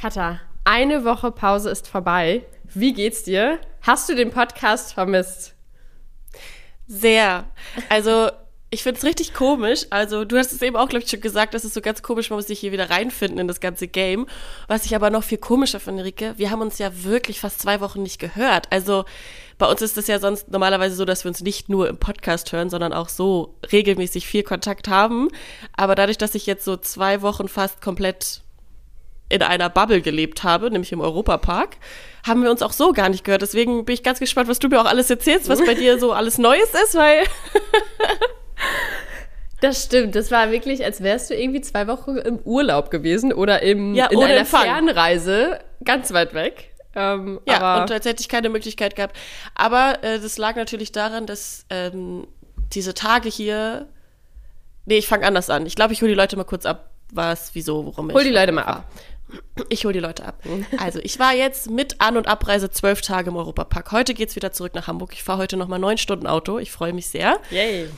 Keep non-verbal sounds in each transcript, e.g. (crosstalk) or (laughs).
Katha, eine Woche Pause ist vorbei. Wie geht's dir? Hast du den Podcast vermisst? Sehr. Also, ich finde es richtig komisch. Also, du hast es eben auch, glaube ich, schon gesagt, dass es so ganz komisch, man muss sich hier wieder reinfinden in das ganze Game. Was ich aber noch viel komischer finde, Rike, wir haben uns ja wirklich fast zwei Wochen nicht gehört. Also, bei uns ist es ja sonst normalerweise so, dass wir uns nicht nur im Podcast hören, sondern auch so regelmäßig viel Kontakt haben. Aber dadurch, dass ich jetzt so zwei Wochen fast komplett in einer Bubble gelebt habe, nämlich im Europapark, haben wir uns auch so gar nicht gehört. Deswegen bin ich ganz gespannt, was du mir auch alles erzählst, was bei dir so alles Neues ist, weil. (laughs) Das stimmt. Das war wirklich, als wärst du irgendwie zwei Wochen im Urlaub gewesen oder im, Ja, in einer Empfang. Fernreise ganz weit weg. Ähm, Ja, und als hätte ich keine Möglichkeit gehabt. Aber äh, das lag natürlich daran, dass ähm, diese Tage hier. Nee, ich fange anders an. Ich glaube, ich hole die Leute mal kurz ab, was, wieso, worum hol ich die Leute mal ab. Ich hole die Leute ab. (laughs) Also, ich war jetzt mit An- und Abreise zwölf Tage im Europapark. Heute geht's wieder zurück nach Hamburg. Ich fahre heute nochmal neun Stunden Auto. Ich freue mich sehr. Yay.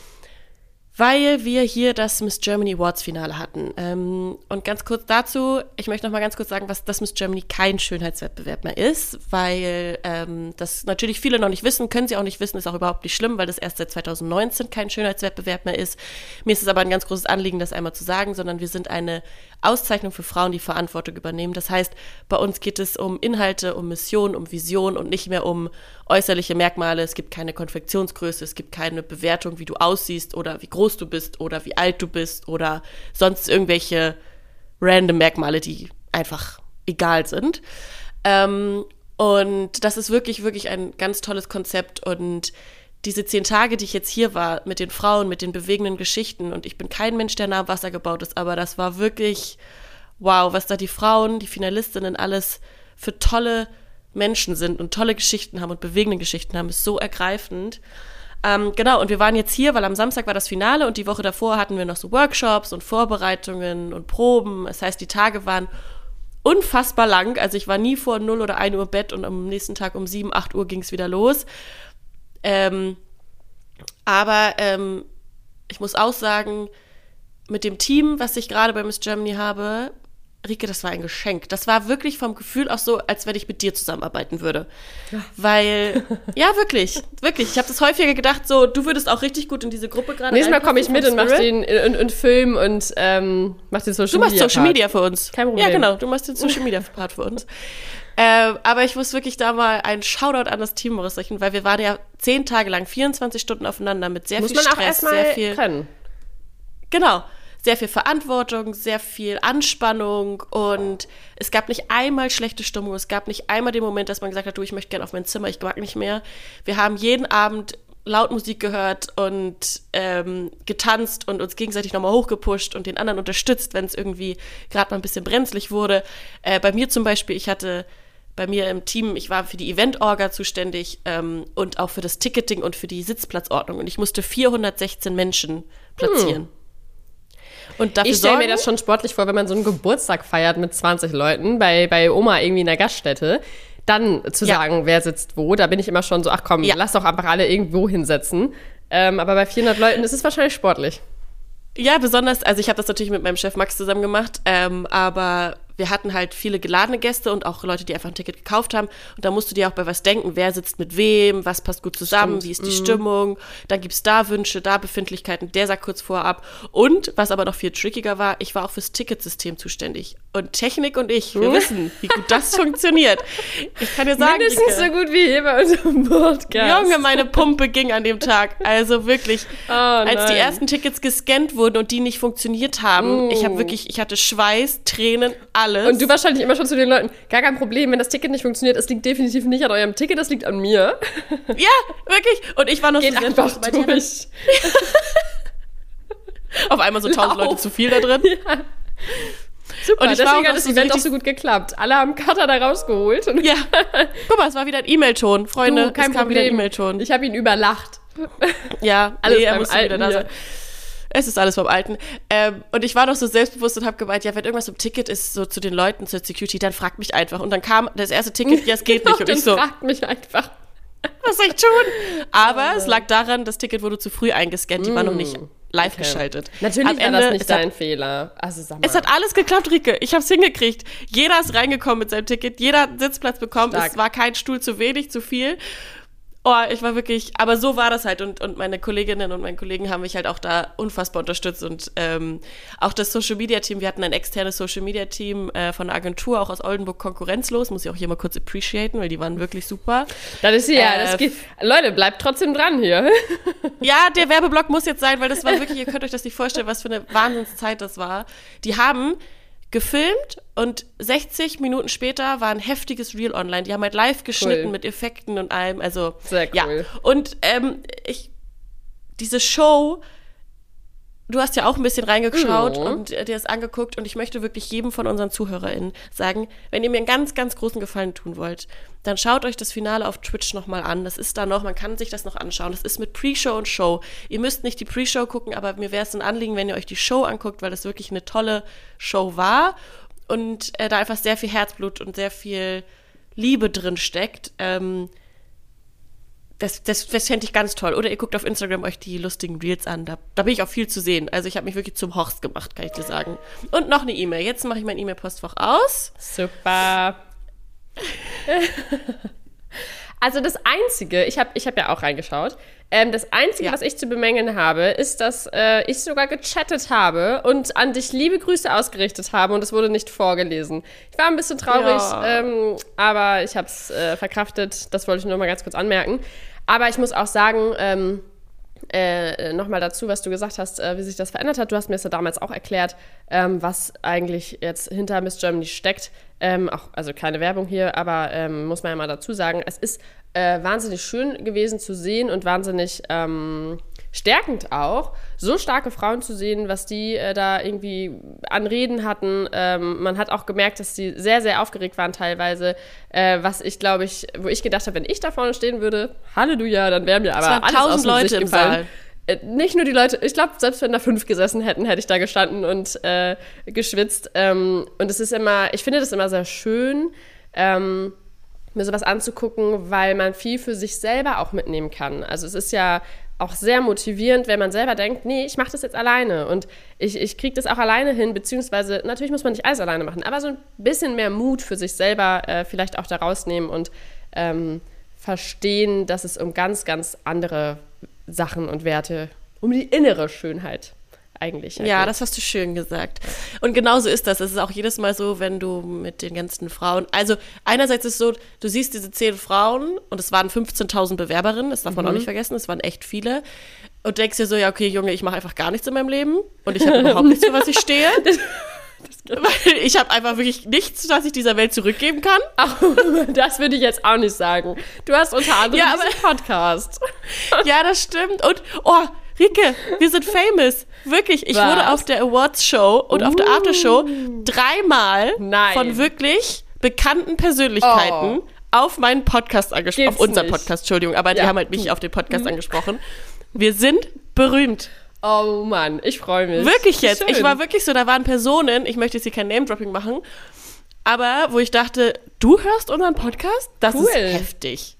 weil wir hier das Miss Germany Awards Finale hatten. Ähm, und ganz kurz dazu, ich möchte noch mal ganz kurz sagen, was das Miss Germany kein Schönheitswettbewerb mehr ist, weil ähm, das natürlich viele noch nicht wissen, können sie auch nicht wissen, ist auch überhaupt nicht schlimm, weil das erst seit 2019 kein Schönheitswettbewerb mehr ist. Mir ist es aber ein ganz großes Anliegen, das einmal zu sagen, sondern wir sind eine Auszeichnung für Frauen, die Verantwortung übernehmen. Das heißt, bei uns geht es um Inhalte, um Mission, um Vision und nicht mehr um äußerliche Merkmale. Es gibt keine Konfektionsgröße, es gibt keine Bewertung, wie du aussiehst oder wie groß du bist oder wie alt du bist oder sonst irgendwelche random Merkmale, die einfach egal sind. Ähm, und das ist wirklich, wirklich ein ganz tolles Konzept und diese zehn Tage, die ich jetzt hier war, mit den Frauen, mit den bewegenden Geschichten, und ich bin kein Mensch, der nah am Wasser gebaut ist, aber das war wirklich, wow, was da die Frauen, die Finalistinnen alles für tolle Menschen sind und tolle Geschichten haben und bewegende Geschichten haben, ist so ergreifend. Ähm, genau, und wir waren jetzt hier, weil am Samstag war das Finale und die Woche davor hatten wir noch so Workshops und Vorbereitungen und Proben. Das heißt, die Tage waren unfassbar lang. Also ich war nie vor 0 oder 1 Uhr Bett und am nächsten Tag um 7, 8 Uhr ging es wieder los. Ähm, aber ähm, ich muss auch sagen, mit dem Team, was ich gerade bei Miss Germany habe, Rike, das war ein Geschenk. Das war wirklich vom Gefühl auch so, als wenn ich mit dir zusammenarbeiten würde. Weil, (laughs) ja, wirklich, wirklich. Ich habe das häufiger gedacht, so, du würdest auch richtig gut in diese Gruppe gerade Nächstes Mal komme ich mit und mach den und, und Film und ähm, mach den Social Du machst Media. Social. Media für uns. Kein Problem. Ja, genau. Du machst den Social Media Part für uns. (laughs) Ähm, aber ich muss wirklich da mal einen Shoutout an das Team ausrichten, weil wir waren ja zehn Tage lang, 24 Stunden aufeinander mit sehr Muss viel man auch Stress, erstmal sehr viel, können. genau, sehr viel Verantwortung, sehr viel Anspannung und es gab nicht einmal schlechte Stimmung, es gab nicht einmal den Moment, dass man gesagt hat, du, ich möchte gerne auf mein Zimmer, ich mag nicht mehr. Wir haben jeden Abend laut Musik gehört und ähm, getanzt und uns gegenseitig nochmal hochgepusht und den anderen unterstützt, wenn es irgendwie gerade mal ein bisschen brenzlig wurde. Äh, bei mir zum Beispiel, ich hatte bei mir im Team, ich war für die Event-Orga zuständig ähm, und auch für das Ticketing und für die Sitzplatzordnung und ich musste 416 Menschen platzieren. Und dafür Ich stelle mir das schon sportlich vor, wenn man so einen Geburtstag feiert mit 20 Leuten bei, bei Oma irgendwie in der Gaststätte. Dann zu Ja. sagen, wer sitzt wo, da bin ich immer schon so, ach komm, Ja. lass doch einfach alle irgendwo hinsetzen. Ähm, aber bei 400 Leuten ist es wahrscheinlich sportlich. Ja, besonders, also ich habe das natürlich mit meinem Chef Max zusammen gemacht, ähm, aber wir hatten halt viele geladene Gäste und auch Leute, die einfach ein Ticket gekauft haben. Und da musst du dir auch bei was denken, wer sitzt mit wem, was passt gut zusammen, Stimmt. wie ist die Stimmung. Dann gibt's da Wünsche, da Befindlichkeiten, der sagt kurz vorab. Und, was aber noch viel trickiger war, ich war auch fürs Ticketsystem zuständig. Und Technik und ich, wir wissen, wie gut das (laughs) funktioniert. Ich kann dir sagen, Mindestens so gut wie hier bei unserem Podcast. Junge, meine Pumpe ging an dem Tag. Also wirklich, Oh, als die ersten Tickets gescannt wurden und die nicht funktioniert haben, ich habe wirklich, ich hatte Schweiß, Tränen, alles. Und du wahrscheinlich immer schon zu den Leuten, gar kein Problem, wenn das Ticket nicht funktioniert, es liegt definitiv nicht an eurem Ticket, das liegt an mir. (laughs) ja, wirklich. Und ich war noch Geht so einfach ich durch. (laughs) Auf einmal so tausend. Leute zu viel da drin. (laughs) Super, Und ich deswegen hat das so Event auch so gut geklappt. Alle haben Cutter da rausgeholt. Und Ja. Guck mal, es war wieder ein E-Mail-Ton, Freunde. du, kein es kam wieder ein Problem. E-Mail-Ton. Ich habe ihn überlacht. Ja, Alles nee, er musste wieder da sein. Es ist alles vom Alten. Ähm, und ich war noch so selbstbewusst und habe gemeint, ja, wenn irgendwas im Ticket ist, so zu den Leuten, zur Security, dann fragt mich einfach. Und dann kam das erste Ticket, ja, es geht (laughs) nicht. Und ich so, fragt mich einfach. was soll ich tun? Aber es lag daran, das Ticket wurde zu früh eingescannt, die war noch nicht live okay. geschaltet. Natürlich Am war Ende, das nicht dein hat, Fehler. Also sag mal. Es hat alles geklappt, Rike. Ich habe es hingekriegt. Jeder ist reingekommen mit seinem Ticket, jeder hat Sitzplatz bekommen. Stark. Es war kein Stuhl zu wenig, zu viel. Oh, ich war wirklich, aber so war das halt und, und meine Kolleginnen und meine Kollegen haben mich halt auch da unfassbar unterstützt und ähm, auch das Social Media Team, wir hatten ein externes Social Media Team äh, von der Agentur, auch aus Oldenburg konkurrenzlos, muss ich auch hier mal kurz appreciaten, weil die waren wirklich super. Das ist ja, äh, das geht, Leute, bleibt trotzdem dran hier. (laughs) ja, der Werbeblock muss jetzt sein, weil das war wirklich, ihr könnt euch das nicht vorstellen, was für eine Wahnsinnszeit das war. Die haben gefilmt und 60 Minuten später war ein heftiges Reel online. Die haben halt live geschnitten cool. mit Effekten und allem. Also, Sehr cool. Ja. Und ähm, ich, diese Show du hast ja auch ein bisschen reingeschaut mhm. und dir das angeguckt und ich möchte wirklich jedem von unseren ZuhörerInnen sagen, wenn ihr mir einen ganz, ganz großen Gefallen tun wollt, dann schaut euch das Finale auf Twitch nochmal an. Das ist da noch, man kann sich das noch anschauen. Das ist mit Pre-Show und Show. Ihr müsst nicht die Pre-Show gucken, aber mir wäre es ein Anliegen, wenn ihr euch die Show anguckt, weil das wirklich eine tolle Show war und äh, da einfach sehr viel Herzblut und sehr viel Liebe drin steckt. Ähm, das, das, das fände ich ganz toll. Oder ihr guckt auf Instagram euch die lustigen Reels an. Da, da bin ich auch viel zu sehen. Also ich habe mich wirklich zum Horst gemacht, kann ich dir sagen. Und noch eine E-Mail. Jetzt mache ich mein E-Mail-Postfach aus. Super. (laughs) also das Einzige, ich habe ich hab ja auch reingeschaut, ähm, das Einzige, ja. was ich zu bemängeln habe, ist, dass äh, ich sogar gechattet habe und an dich liebe Grüße ausgerichtet habe und es wurde nicht vorgelesen. Ich war ein bisschen traurig, ja. ähm, aber ich habe es äh, verkraftet. Das wollte ich nur mal ganz kurz anmerken. Aber ich muss auch sagen, ähm, äh, nochmal dazu, was du gesagt hast, äh, wie sich das verändert hat. Du hast mir es ja damals auch erklärt, ähm, was eigentlich jetzt hinter Miss Germany steckt. Ähm, auch, also keine Werbung hier, aber ähm, muss man ja mal dazu sagen, es ist äh, wahnsinnig schön gewesen zu sehen und wahnsinnig ähm, stärkend auch, so starke Frauen zu sehen, was die äh, da irgendwie an Reden hatten. Ähm, man hat auch gemerkt, dass die sehr, sehr aufgeregt waren teilweise, äh, was ich glaube ich, wo ich gedacht habe, wenn ich da vorne stehen würde, Halleluja, dann wären mir aber alles aus dem Leute Gesicht gefallen. Saal. Äh, nicht nur die Leute, ich glaube, selbst wenn da fünf gesessen hätten, hätte ich da gestanden und äh, geschwitzt. Ähm, und es ist immer, ich finde das immer sehr schön. Ähm, mir sowas anzugucken, weil man viel für sich selber auch mitnehmen kann. Also es ist ja auch sehr motivierend, wenn man selber denkt, nee, ich mache das jetzt alleine und ich, ich kriege das auch alleine hin, beziehungsweise natürlich muss man nicht alles alleine machen, aber so ein bisschen mehr Mut für sich selber äh, vielleicht auch da rausnehmen und ähm, verstehen, dass es um ganz, ganz andere Sachen und Werte, um die innere Schönheit eigentlich. Ja, geht. das hast du schön gesagt. Und genauso ist das. Es ist auch jedes Mal so, wenn du mit den ganzen Frauen, also einerseits ist es so, du siehst diese zehn Frauen und es waren 15.000 Bewerberinnen, das darf man mhm. auch nicht vergessen, es waren echt viele. Und denkst dir so, ja, okay, Junge, ich mache einfach gar nichts in meinem Leben und ich habe überhaupt nichts, für was ich stehe. (laughs) Weil ich habe einfach wirklich nichts, was ich dieser Welt zurückgeben kann. (laughs) Das würde ich jetzt auch nicht sagen. Du hast unter anderem ja, diesen Podcast. Ja, das stimmt. Und, oh, Rike, wir sind famous. Wirklich, ich Was? wurde auf der Awards Show und uh. auf der uh. Aftershow dreimal Nein. von wirklich bekannten Persönlichkeiten oh. auf meinen Podcast angesprochen. Auf unseren Podcast, Entschuldigung, aber ja. die haben halt mich auf den Podcast mhm. angesprochen. Wir sind berühmt. Oh Mann, ich freue mich. Wirklich jetzt. Schön. Ich war wirklich so, da waren Personen, ich möchte jetzt hier kein Name-Dropping machen, aber wo ich dachte, du hörst unseren Podcast? Das cool. ist heftig.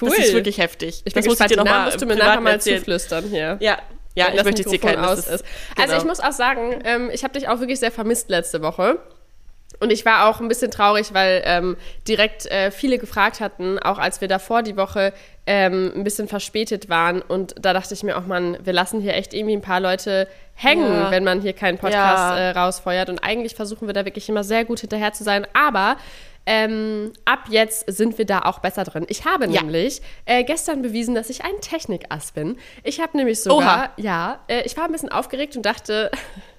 Cool. Das ist wirklich heftig. Ich das muss ich dir noch mal musst du mir nachher mal zuflüstern hier. Ja, ja, ich möchte jetzt hier keinen aus ist. Genau. Also ich muss auch sagen, ähm, ich habe dich auch wirklich sehr vermisst letzte Woche. Und ich war auch ein bisschen traurig, weil ähm, direkt äh, viele gefragt hatten, auch als wir davor die Woche ähm, ein bisschen verspätet waren. Und da dachte ich mir auch, man, wir lassen hier echt irgendwie ein paar Leute hängen, ja. wenn man hier keinen Podcast ja. äh, rausfeuert. Und eigentlich versuchen wir da wirklich immer sehr gut hinterher zu sein. Aber ähm, ab jetzt sind wir da auch besser drin. Ich habe ja. nämlich äh, gestern bewiesen, dass ich ein Technikass bin. Ich habe nämlich sogar, Oha. ja, äh, ich war ein bisschen aufgeregt und dachte,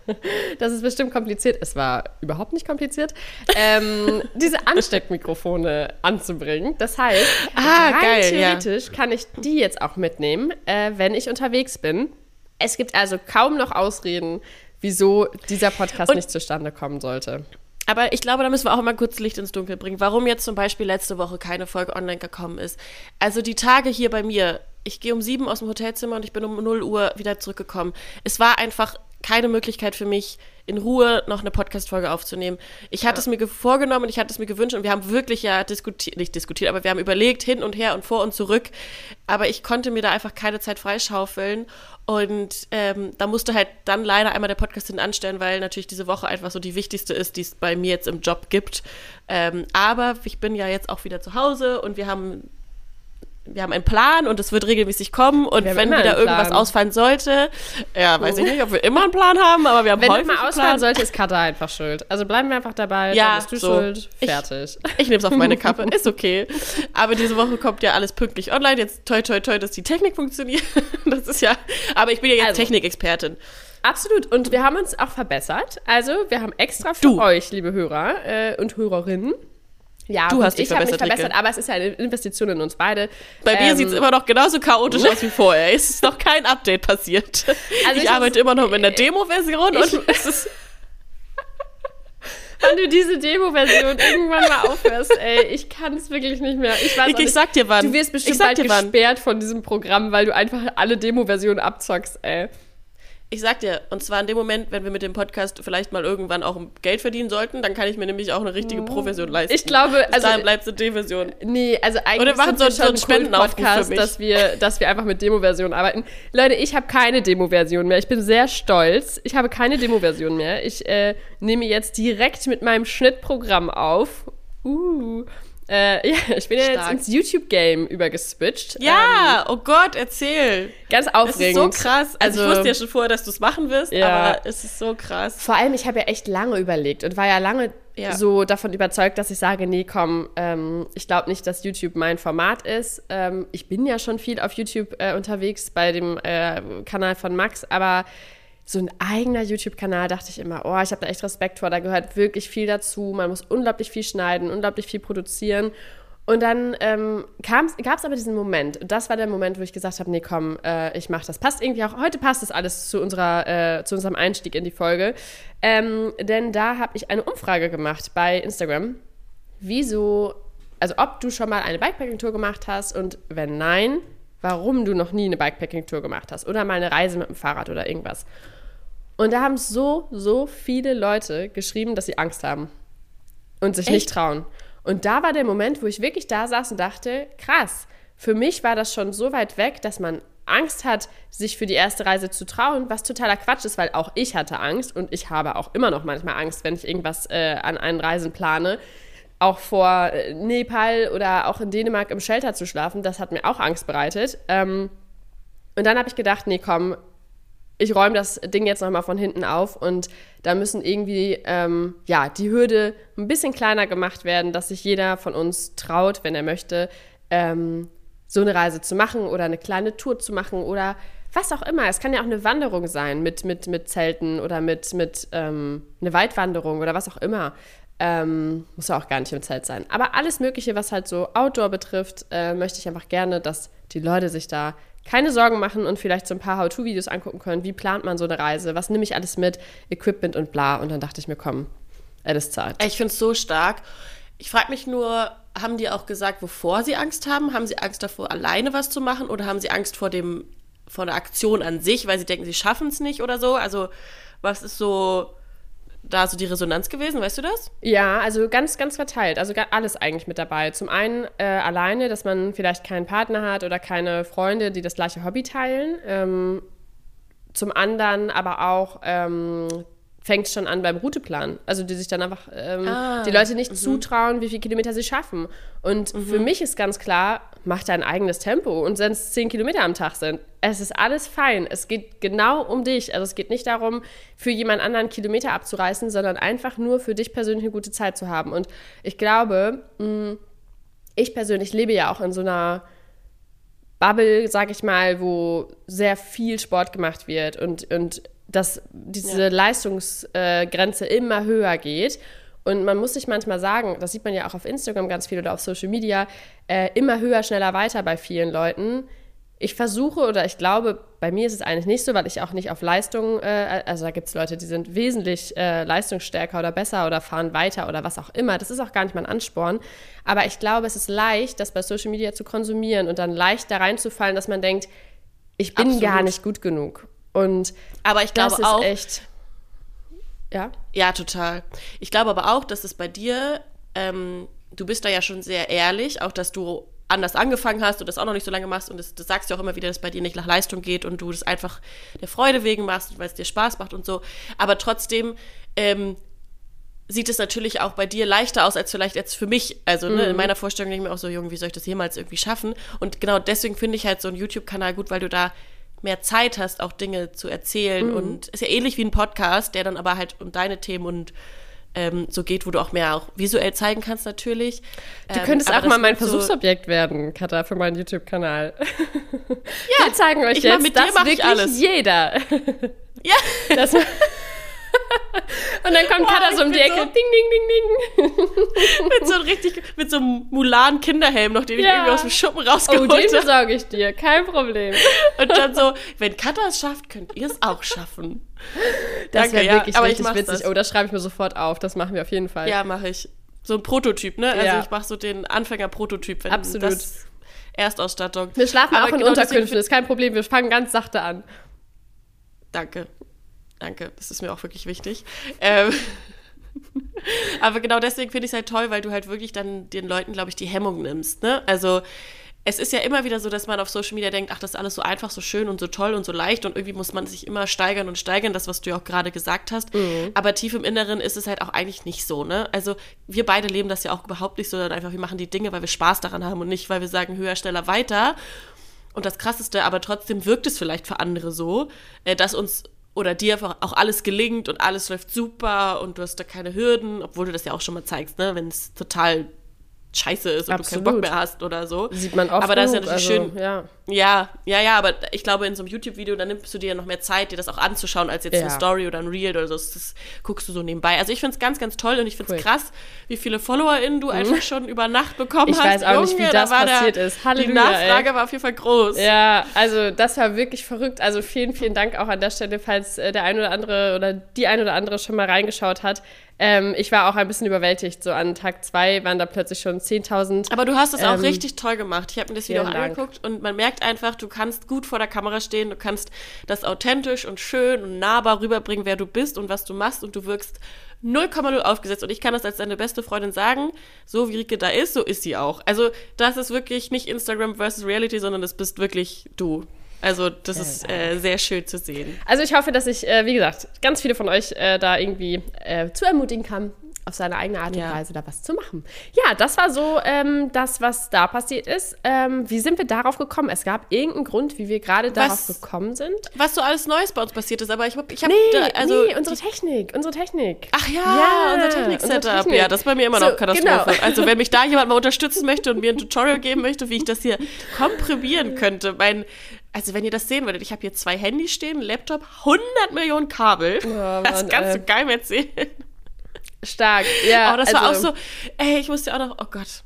(laughs) das ist bestimmt kompliziert. Es war überhaupt nicht kompliziert, ähm, (laughs) diese Ansteckmikrofone anzubringen. Das heißt, ah, rein geil, theoretisch ja. kann ich die jetzt auch mitnehmen, äh, wenn ich unterwegs bin. Es gibt also kaum noch Ausreden, wieso dieser Podcast und nicht zustande kommen sollte. Aber ich glaube, da müssen wir auch mal kurz Licht ins Dunkel bringen. Warum jetzt zum Beispiel letzte Woche keine Folge online gekommen ist. Also die Tage hier bei mir, ich gehe um sieben aus dem Hotelzimmer und ich bin um 0 Uhr wieder zurückgekommen. Es war einfach keine Möglichkeit für mich, in Ruhe noch eine Podcast-Folge aufzunehmen. Ich hatte ja. es mir vorgenommen und ich hatte es mir gewünscht und wir haben wirklich ja diskutiert, nicht diskutiert, aber wir haben überlegt, hin und her und vor und zurück. Aber ich konnte mir da einfach keine Zeit freischaufeln und ähm, da musste halt dann leider einmal der Podcast hin anstellen, weil natürlich diese Woche einfach so die wichtigste ist, die es bei mir jetzt im Job gibt. Ähm, aber ich bin ja jetzt auch wieder zu Hause und wir haben wir haben einen Plan und es wird regelmäßig kommen und wenn wieder irgendwas ausfallen sollte, ja, weiß ich nicht, ob wir immer einen Plan haben, aber wir haben wenn häufig mal ausfallen sollte, ist Katha einfach schuld. Also bleiben wir einfach dabei, ja, dann bist du so. schuld, fertig. Ich, ich nehme es auf meine Kappe, (laughs) ist okay. Aber diese Woche kommt ja alles pünktlich online. Jetzt toi toi toi, dass die Technik funktioniert. (laughs) Das ist ja, aber ich bin ja jetzt also. Technikexpertin. Absolut. Und wir haben uns auch verbessert. Also, wir haben extra für du. euch, liebe Hörer äh, und Hörerinnen, ja, du hast dich ich habe mich verbessert, Rike. aber es ist ja eine Investition in uns beide. Bei ähm, mir sieht es immer noch genauso chaotisch (laughs) aus wie vorher. Es ist noch kein Update passiert. Also ich, ich arbeite immer noch mit einer Demo-Version und (laughs) es ist. Wenn du diese Demo-Version irgendwann mal aufhörst, ey, ich kann es wirklich nicht mehr. Ich weiß ich, ich sag dir wann. Du wirst bestimmt bald gesperrt wann. von diesem Programm, weil du einfach alle Demo-Versionen abzockst, ey. Ich sag dir, und zwar in dem Moment, wenn wir mit dem Podcast vielleicht mal irgendwann auch Geld verdienen sollten, dann kann ich mir nämlich auch eine richtige Pro-Version leisten. Ich glaube, Bis also. Dann bleibt es D-Version. Nee, also eigentlich. Oder machen so, so einen Spendenauftrag, dass wir, dass wir einfach mit Demo-Version arbeiten. Leute, ich habe keine Demo-Version mehr. Ich bin sehr stolz. Ich habe keine Demo-Version mehr. Ich äh, nehme jetzt direkt mit meinem Schnittprogramm auf. Uh. Äh, (laughs) ja, ich bin Stark. ja jetzt ins YouTube-Game übergeswitcht. Ja, ähm, oh Gott, erzähl. Ganz aufregend. Das ist so krass. Also, also ich wusste ja schon vorher, dass du es machen wirst, ja. aber es ist so krass. Vor allem, ich habe ja echt lange überlegt und war ja lange ja. so davon überzeugt, dass ich sage, nee, komm, ähm, ich glaube nicht, dass YouTube mein Format ist. Ähm, ich bin ja schon viel auf YouTube äh, unterwegs bei dem äh, Kanal von Max, aber so ein eigener YouTube-Kanal, dachte ich immer, oh, ich habe da echt Respekt vor, da gehört wirklich viel dazu, man muss unglaublich viel schneiden, unglaublich viel produzieren. Und dann ähm, gab es aber diesen Moment, das war der Moment, wo ich gesagt habe, nee, komm, äh, ich mache das. Passt irgendwie auch, heute passt das alles zu, unserer, äh, zu unserem Einstieg in die Folge. Ähm, denn da habe ich eine Umfrage gemacht bei Instagram, wieso, also ob du schon mal eine Bikepacking-Tour gemacht hast und wenn nein, warum du noch nie eine Bikepacking-Tour gemacht hast oder mal eine Reise mit dem Fahrrad oder irgendwas. Und da haben so, so viele Leute geschrieben, dass sie Angst haben und sich Echt? nicht trauen. Und da war der Moment, wo ich wirklich da saß und dachte, krass, für mich war das schon so weit weg, dass man Angst hat, sich für die erste Reise zu trauen, was totaler Quatsch ist, weil auch ich hatte Angst und ich habe auch immer noch manchmal Angst, wenn ich irgendwas äh, an einen Reisen plane. Auch vor äh, Nepal oder auch in Dänemark im Shelter zu schlafen, das hat mir auch Angst bereitet. Ähm, und dann habe ich gedacht, nee, komm, ich räume das Ding jetzt nochmal von hinten auf und da müssen irgendwie, ähm, ja, die Hürde ein bisschen kleiner gemacht werden, dass sich jeder von uns traut, wenn er möchte, ähm, so eine Reise zu machen oder eine kleine Tour zu machen oder was auch immer. Es kann ja auch eine Wanderung sein mit, mit, mit Zelten oder mit, mit ähm, eine Weitwanderung oder was auch immer. Ähm, muss ja auch gar nicht im Zelt sein. Aber alles Mögliche, was halt so Outdoor betrifft, äh, möchte ich einfach gerne, dass die Leute sich da keine Sorgen machen und vielleicht so ein paar How-To-Videos angucken können. Wie plant man so eine Reise? Was nehme ich alles mit? Equipment und bla. Und dann dachte ich mir, komm, ist Zeit. Ich finde es so stark. Ich frage mich nur, haben die auch gesagt, wovor sie Angst haben? Haben sie Angst davor, alleine was zu machen? Oder haben sie Angst vor, dem, vor der Aktion an sich, weil sie denken, sie schaffen es nicht oder so? Also, was ist so da so die Resonanz gewesen, weißt du das? Ja, also ganz, ganz verteilt. Also alles eigentlich mit dabei. Zum einen äh, alleine, dass man vielleicht keinen Partner hat oder keine Freunde, die das gleiche Hobby teilen. Ähm, zum anderen aber auch ähm, fängt schon an beim Routeplan. Also die sich dann einfach ähm, ah, die Leute nicht -hmm. zutrauen, wie viele Kilometer sie schaffen. Und -hmm. für mich ist ganz klar, mach dein eigenes Tempo. Und wenn es zehn Kilometer am Tag sind, es ist alles fein. Es geht genau um dich. Also es geht nicht darum, für jemand anderen Kilometer abzureißen, sondern einfach nur für dich persönlich eine gute Zeit zu haben. Und ich glaube, mh, ich persönlich lebe ja auch in so einer Bubble, sag ich mal, wo sehr viel Sport gemacht wird und, und dass diese ja. Leistungsgrenze immer höher geht. Und man muss sich manchmal sagen, das sieht man ja auch auf Instagram ganz viel oder auf Social Media, äh, immer höher, schneller, weiter bei vielen Leuten. Ich versuche oder ich glaube, bei mir ist es eigentlich nicht so, weil ich auch nicht auf Leistung, äh, also da gibt es Leute, die sind wesentlich äh, leistungsstärker oder besser oder fahren weiter oder was auch immer. Das ist auch gar nicht mein Ansporn. Aber ich glaube, es ist leicht, das bei Social Media zu konsumieren und dann leicht da reinzufallen, dass man denkt, ich bin Absolut. gar nicht gut genug. Und aber ich glaube das ist auch, echt. Ja. Ja, total. Ich glaube aber auch, dass es bei dir, ähm, du bist da ja schon sehr ehrlich, auch dass du anders angefangen hast und das auch noch nicht so lange machst und das, das sagst du auch immer wieder, dass es bei dir nicht nach Leistung geht und du das einfach der Freude wegen machst, weil es dir Spaß macht und so. Aber trotzdem ähm, sieht es natürlich auch bei dir leichter aus als vielleicht jetzt für mich. Also ne, in meiner Vorstellung denke ich mir auch so, Junge, wie soll ich das jemals irgendwie schaffen? Und genau deswegen finde ich halt so einen YouTube-Kanal gut, weil du da mehr Zeit hast, auch Dinge zu erzählen. Und ist ja ähnlich wie ein Podcast, der dann aber halt um deine Themen und ähm, so geht, wo du auch mehr auch visuell zeigen kannst natürlich. Du Ähm, könntest aber auch mal mein wird so- Versuchsobjekt werden, Katha, für meinen YouTube-Kanal. Ja, (laughs) wir zeigen euch jetzt, mit dir dass wirklich alles. jeder. Ja, (laughs) Das (laughs) und dann kommt ich so um die Ecke, so- ding, ding, ding, ding. (laughs) mit so einem richtig, mit so einem Mulan-Kinderhelm noch, den ich Ja. irgendwie aus dem Schuppen Oh, rausgeholt den habe. besorge ich dir, kein Problem. Und dann so, wenn Katha es schafft, könnt ihr es auch schaffen. Das wäre ja, wirklich aber ich richtig witzig. das. Oh, das schreibe ich mir sofort auf. Das machen wir auf jeden Fall. Ja, mache ich. So ein Prototyp, ne? Also Ja. ich mache so den Anfänger-Prototyp, wenn Absolut. das Erstausstattung. Wir schlafen Aber auch in genau Unterkünften, ist kein Problem. Wir fangen ganz sachte an. Danke. Danke, das ist mir auch wirklich wichtig. Ähm, (laughs) aber genau deswegen finde ich es halt toll, weil du halt wirklich dann den Leuten, glaube ich, die Hemmung nimmst. Ne? Also es ist ja immer wieder so, dass man auf Social Media denkt, ach, das ist alles so einfach, so schön und so toll und so leicht und irgendwie muss man sich immer steigern und steigern, das, was du ja auch gerade gesagt hast. Aber tief im Inneren ist es halt auch eigentlich nicht so, ne? Also wir beide leben das ja auch überhaupt nicht so, sondern einfach, wir machen die Dinge, weil wir Spaß daran haben und nicht, weil wir sagen, höher, schneller, weiter. Und das Krasseste, aber trotzdem wirkt es vielleicht für andere so, äh, dass uns oder dir einfach auch alles gelingt und alles läuft super und du hast da keine Hürden, obwohl du das ja auch schon mal zeigst, ne? Wenn es total scheiße ist und du Absolut. keinen Bock mehr hast oder so. Sieht man oft Aber das ist ja natürlich also, schön. Ja. Ja, ja, ja, aber ich glaube, in so einem YouTube-Video, da nimmst du dir ja noch mehr Zeit, dir das auch anzuschauen, als jetzt Ja. eine Story oder ein Reel oder so. Das, guckst du so nebenbei. Also ich finde es ganz, ganz toll und ich finde es Cool. krass, wie viele FollowerInnen du einfach schon über Nacht bekommen Ich hast. weiß auch nicht, wie Junge, das da war passiert der, ist. Die Halleluja, Nachfrage war auf jeden Fall groß. Ja, also das war wirklich verrückt. Also vielen, vielen Dank auch an der Stelle, falls äh, der ein oder andere oder die ein oder andere schon mal reingeschaut hat. Ähm, ich war auch ein bisschen überwältigt. So an Tag zwei waren da plötzlich schon 10.000. Aber du hast es auch Ähm, richtig toll gemacht. Ich habe mir das Video auch Dank. angeguckt und man merkt einfach, du kannst gut vor der Kamera stehen, du kannst das authentisch und schön und nahbar rüberbringen, wer du bist und was du machst und du wirkst 0,0 aufgesetzt. Und ich kann das als deine beste Freundin sagen, so wie Rike da ist, so ist sie auch. Also das ist wirklich nicht Instagram versus Reality, sondern das bist wirklich du. Also das ist äh, sehr schön zu sehen. Also ich hoffe, dass ich, äh, wie gesagt, ganz viele von euch äh, da irgendwie äh, zu ermutigen kann, auf seine eigene Art und Ja. Weise da was zu machen. Ja, das war so ähm, das, was da passiert ist. Ähm, wie sind wir darauf gekommen? Es gab irgendeinen Grund, wie wir gerade darauf gekommen sind. Was so alles Neues bei uns passiert ist, aber ich, ich habe Nee, da, also nee, unsere Technik, unsere Technik. Ach ja, Ja, unser Technik-Setup. Technik. Ja, das ist bei mir immer So, noch Katastrophe. genau. Also wenn (laughs) mich da jemand mal unterstützen möchte und mir ein Tutorial geben möchte, wie ich das hier komprimieren könnte. Mein, also wenn ihr das sehen würdet, ich habe hier zwei Handys stehen, Laptop, 100 Millionen Kabel. (laughs) Mann, das kannst ey. du geil erzählen. Stark, ja. Aber das war auch also- so, ey, ich musste auch noch, oh Gott.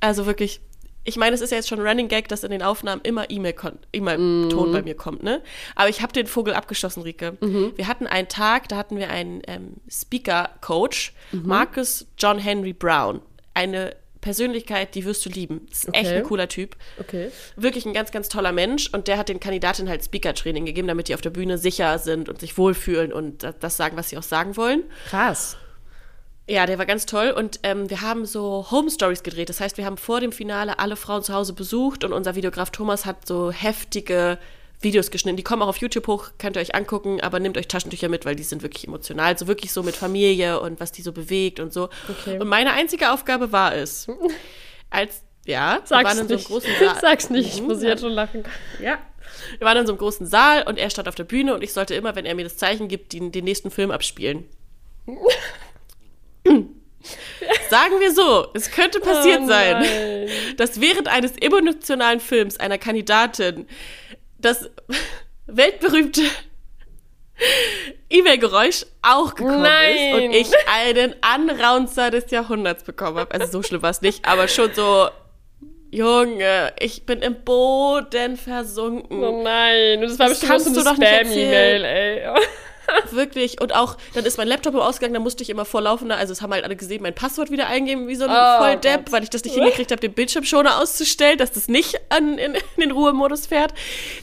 Also wirklich, ich meine, es ist ja jetzt schon Running Gag, dass in den Aufnahmen immer E-Mail-Ton Mhm. bei mir kommt, ne? Aber ich habe den Vogel abgeschossen, Rike. Mhm. Wir hatten einen Tag, da hatten wir einen ähm, Speaker-Coach, Mhm. Marcus John Henry Brown. Eine Persönlichkeit, die wirst du lieben. Ist echt Okay. ein cooler Typ. Okay. Wirklich ein ganz, ganz toller Mensch. Und der hat den Kandidaten halt Speaker-Training gegeben, damit die auf der Bühne sicher sind und sich wohlfühlen und das- das sagen, was sie auch sagen wollen. Krass. Ja, der war ganz toll und ähm, wir haben so Home Stories gedreht. Das heißt, wir haben vor dem Finale alle Frauen zu Hause besucht und unser Videograf Thomas hat so heftige Videos geschnitten. Die kommen auch auf YouTube hoch, könnt ihr euch angucken, aber nehmt euch Taschentücher mit, weil die sind wirklich emotional. So wirklich so mit Familie und was die so bewegt und so. Okay. Und meine einzige Aufgabe war es, als, ja, wir Sag's waren in so einem nicht. großen Saal. (laughs) Sag's nicht, ich Mhm, muss ja. schon lachen. Ja. Wir waren in so einem großen Saal und er stand auf der Bühne und ich sollte immer, wenn er mir das Zeichen gibt, den, den nächsten Film abspielen. (laughs) Sagen wir so, es könnte passiert Oh sein, dass während eines emotionalen Films einer Kandidatin das weltberühmte E-Mail-Geräusch auch gekommen Nein. ist und ich einen Anraunzer des Jahrhunderts bekommen habe. Also so schlimm war es nicht, aber schon so, Junge, ich bin im Boden versunken. Oh nein. Das war Das bestimmt so eine Spam-E-Mail, ey. (laughs) Wirklich. Und auch, dann ist mein Laptop ausgegangen, da musste ich immer vorlaufender, also es haben halt alle gesehen, mein Passwort wieder eingeben, wie so ein Oh Volldepp, Gott. weil ich das nicht hingekriegt habe, den Bildschirmschoner auszustellen, dass das nicht an, in, in den Ruhemodus fährt.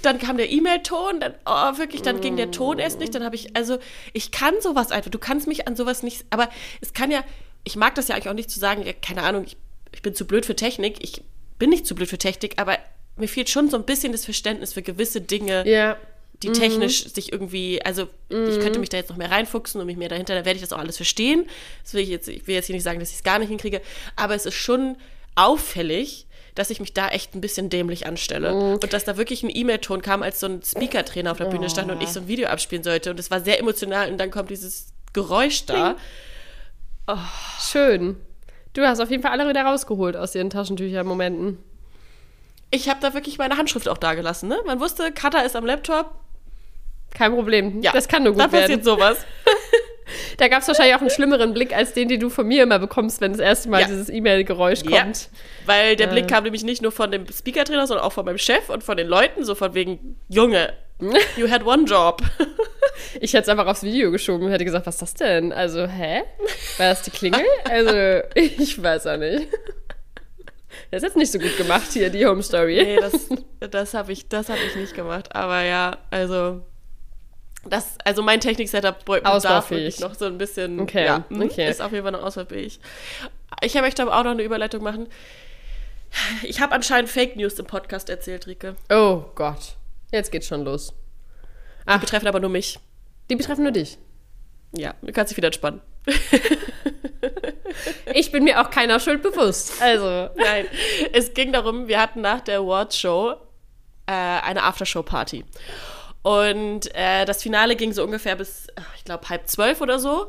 Dann kam der E-Mail-Ton, dann, oh, wirklich, dann ging der Ton erst nicht. Dann habe ich, also, ich kann sowas einfach. Du kannst mich an sowas nicht, aber es kann ja, ich mag das ja eigentlich auch nicht zu sagen, ja, keine Ahnung, ich, ich bin zu blöd für Technik. Ich bin nicht zu blöd für Technik, aber mir fehlt schon so ein bisschen das Verständnis für gewisse Dinge Ja. Die technisch sich irgendwie, also ich könnte mich da jetzt noch mehr reinfuchsen und mich mehr dahinter, dann werde ich das auch alles verstehen. Das will ich jetzt, ich will jetzt hier nicht sagen, dass ich es gar nicht hinkriege, aber es ist schon auffällig, dass ich mich da echt ein bisschen dämlich anstelle. Und dass da wirklich ein E-Mail-Ton kam, als so ein Speaker-Trainer auf der Bühne stand und ich so ein Video abspielen sollte. Und es war sehr emotional und dann kommt dieses Geräusch da. Schön. Du hast auf jeden Fall alle wieder rausgeholt aus ihren Taschentücher-Momenten. Ich habe da wirklich meine Handschrift auch da gelassen. Ne? Man wusste, Katha ist am Laptop. Kein Problem. Ja, das kann nur gut (laughs) da passiert werden. sowas. Da gab es wahrscheinlich auch einen schlimmeren Blick als den, den du von mir immer bekommst, wenn das erste Mal Ja. dieses E-Mail-Geräusch Ja, kommt. weil der Äh. Blick kam nämlich nicht nur von dem Speaker-Trainer, sondern auch von meinem Chef und von den Leuten, so von wegen, Junge, (laughs) you had one job. Ich hätte es einfach aufs Video geschoben und hätte gesagt, was ist das denn? Also, hä? War das die Klingel? (laughs) Also, ich weiß auch nicht. Das ist jetzt nicht so gut gemacht hier, die Home Story. Nee, das, das habe ich, das hab ich nicht gemacht. Aber ja, also, das, also mein Technik-Setup bedarf wirklich noch so ein bisschen, Okay, ja, okay. ist auf jeden Fall noch ausbaufähig. Ich möchte aber auch noch eine Überleitung machen. Ich habe anscheinend Fake News im Podcast erzählt, Rike. Oh Gott. Jetzt geht's schon los. Die betreffen aber nur mich. Die betreffen nur dich. Ja, du kannst dich wieder entspannen. (laughs) Ich bin mir auch keiner Schuld bewusst. Also. Nein, es ging darum, wir hatten nach der Awards-Show äh, eine Aftershow-Party. Und äh, das Finale ging so ungefähr bis, ich glaube, halb zwölf oder so.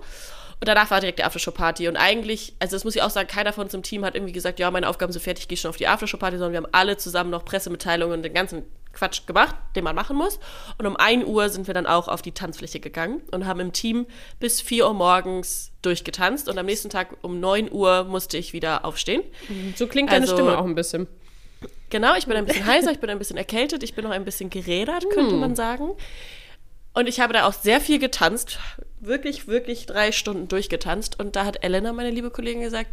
Und danach war direkt die Aftershow-Party. Und eigentlich, also das muss ich auch sagen, keiner von uns im Team hat irgendwie gesagt, ja, meine Aufgaben sind fertig, ich gehe schon auf die Aftershow-Party, sondern wir haben alle zusammen noch Pressemitteilungen und den ganzen Quatsch gemacht, den man machen muss. Und um 1 Uhr sind wir dann auch auf die Tanzfläche gegangen und haben im Team bis 4 Uhr morgens durchgetanzt. Und am nächsten Tag um 9 Uhr musste ich wieder aufstehen. So klingt deine Also- Stimme auch ein bisschen. Genau, ich bin ein bisschen heiser, ich bin ein bisschen erkältet, ich bin noch ein bisschen gerädert, könnte Hm. man sagen. Und ich habe da auch sehr viel getanzt, wirklich, wirklich drei Stunden durchgetanzt. Und da hat Elena, meine liebe Kollegin, gesagt,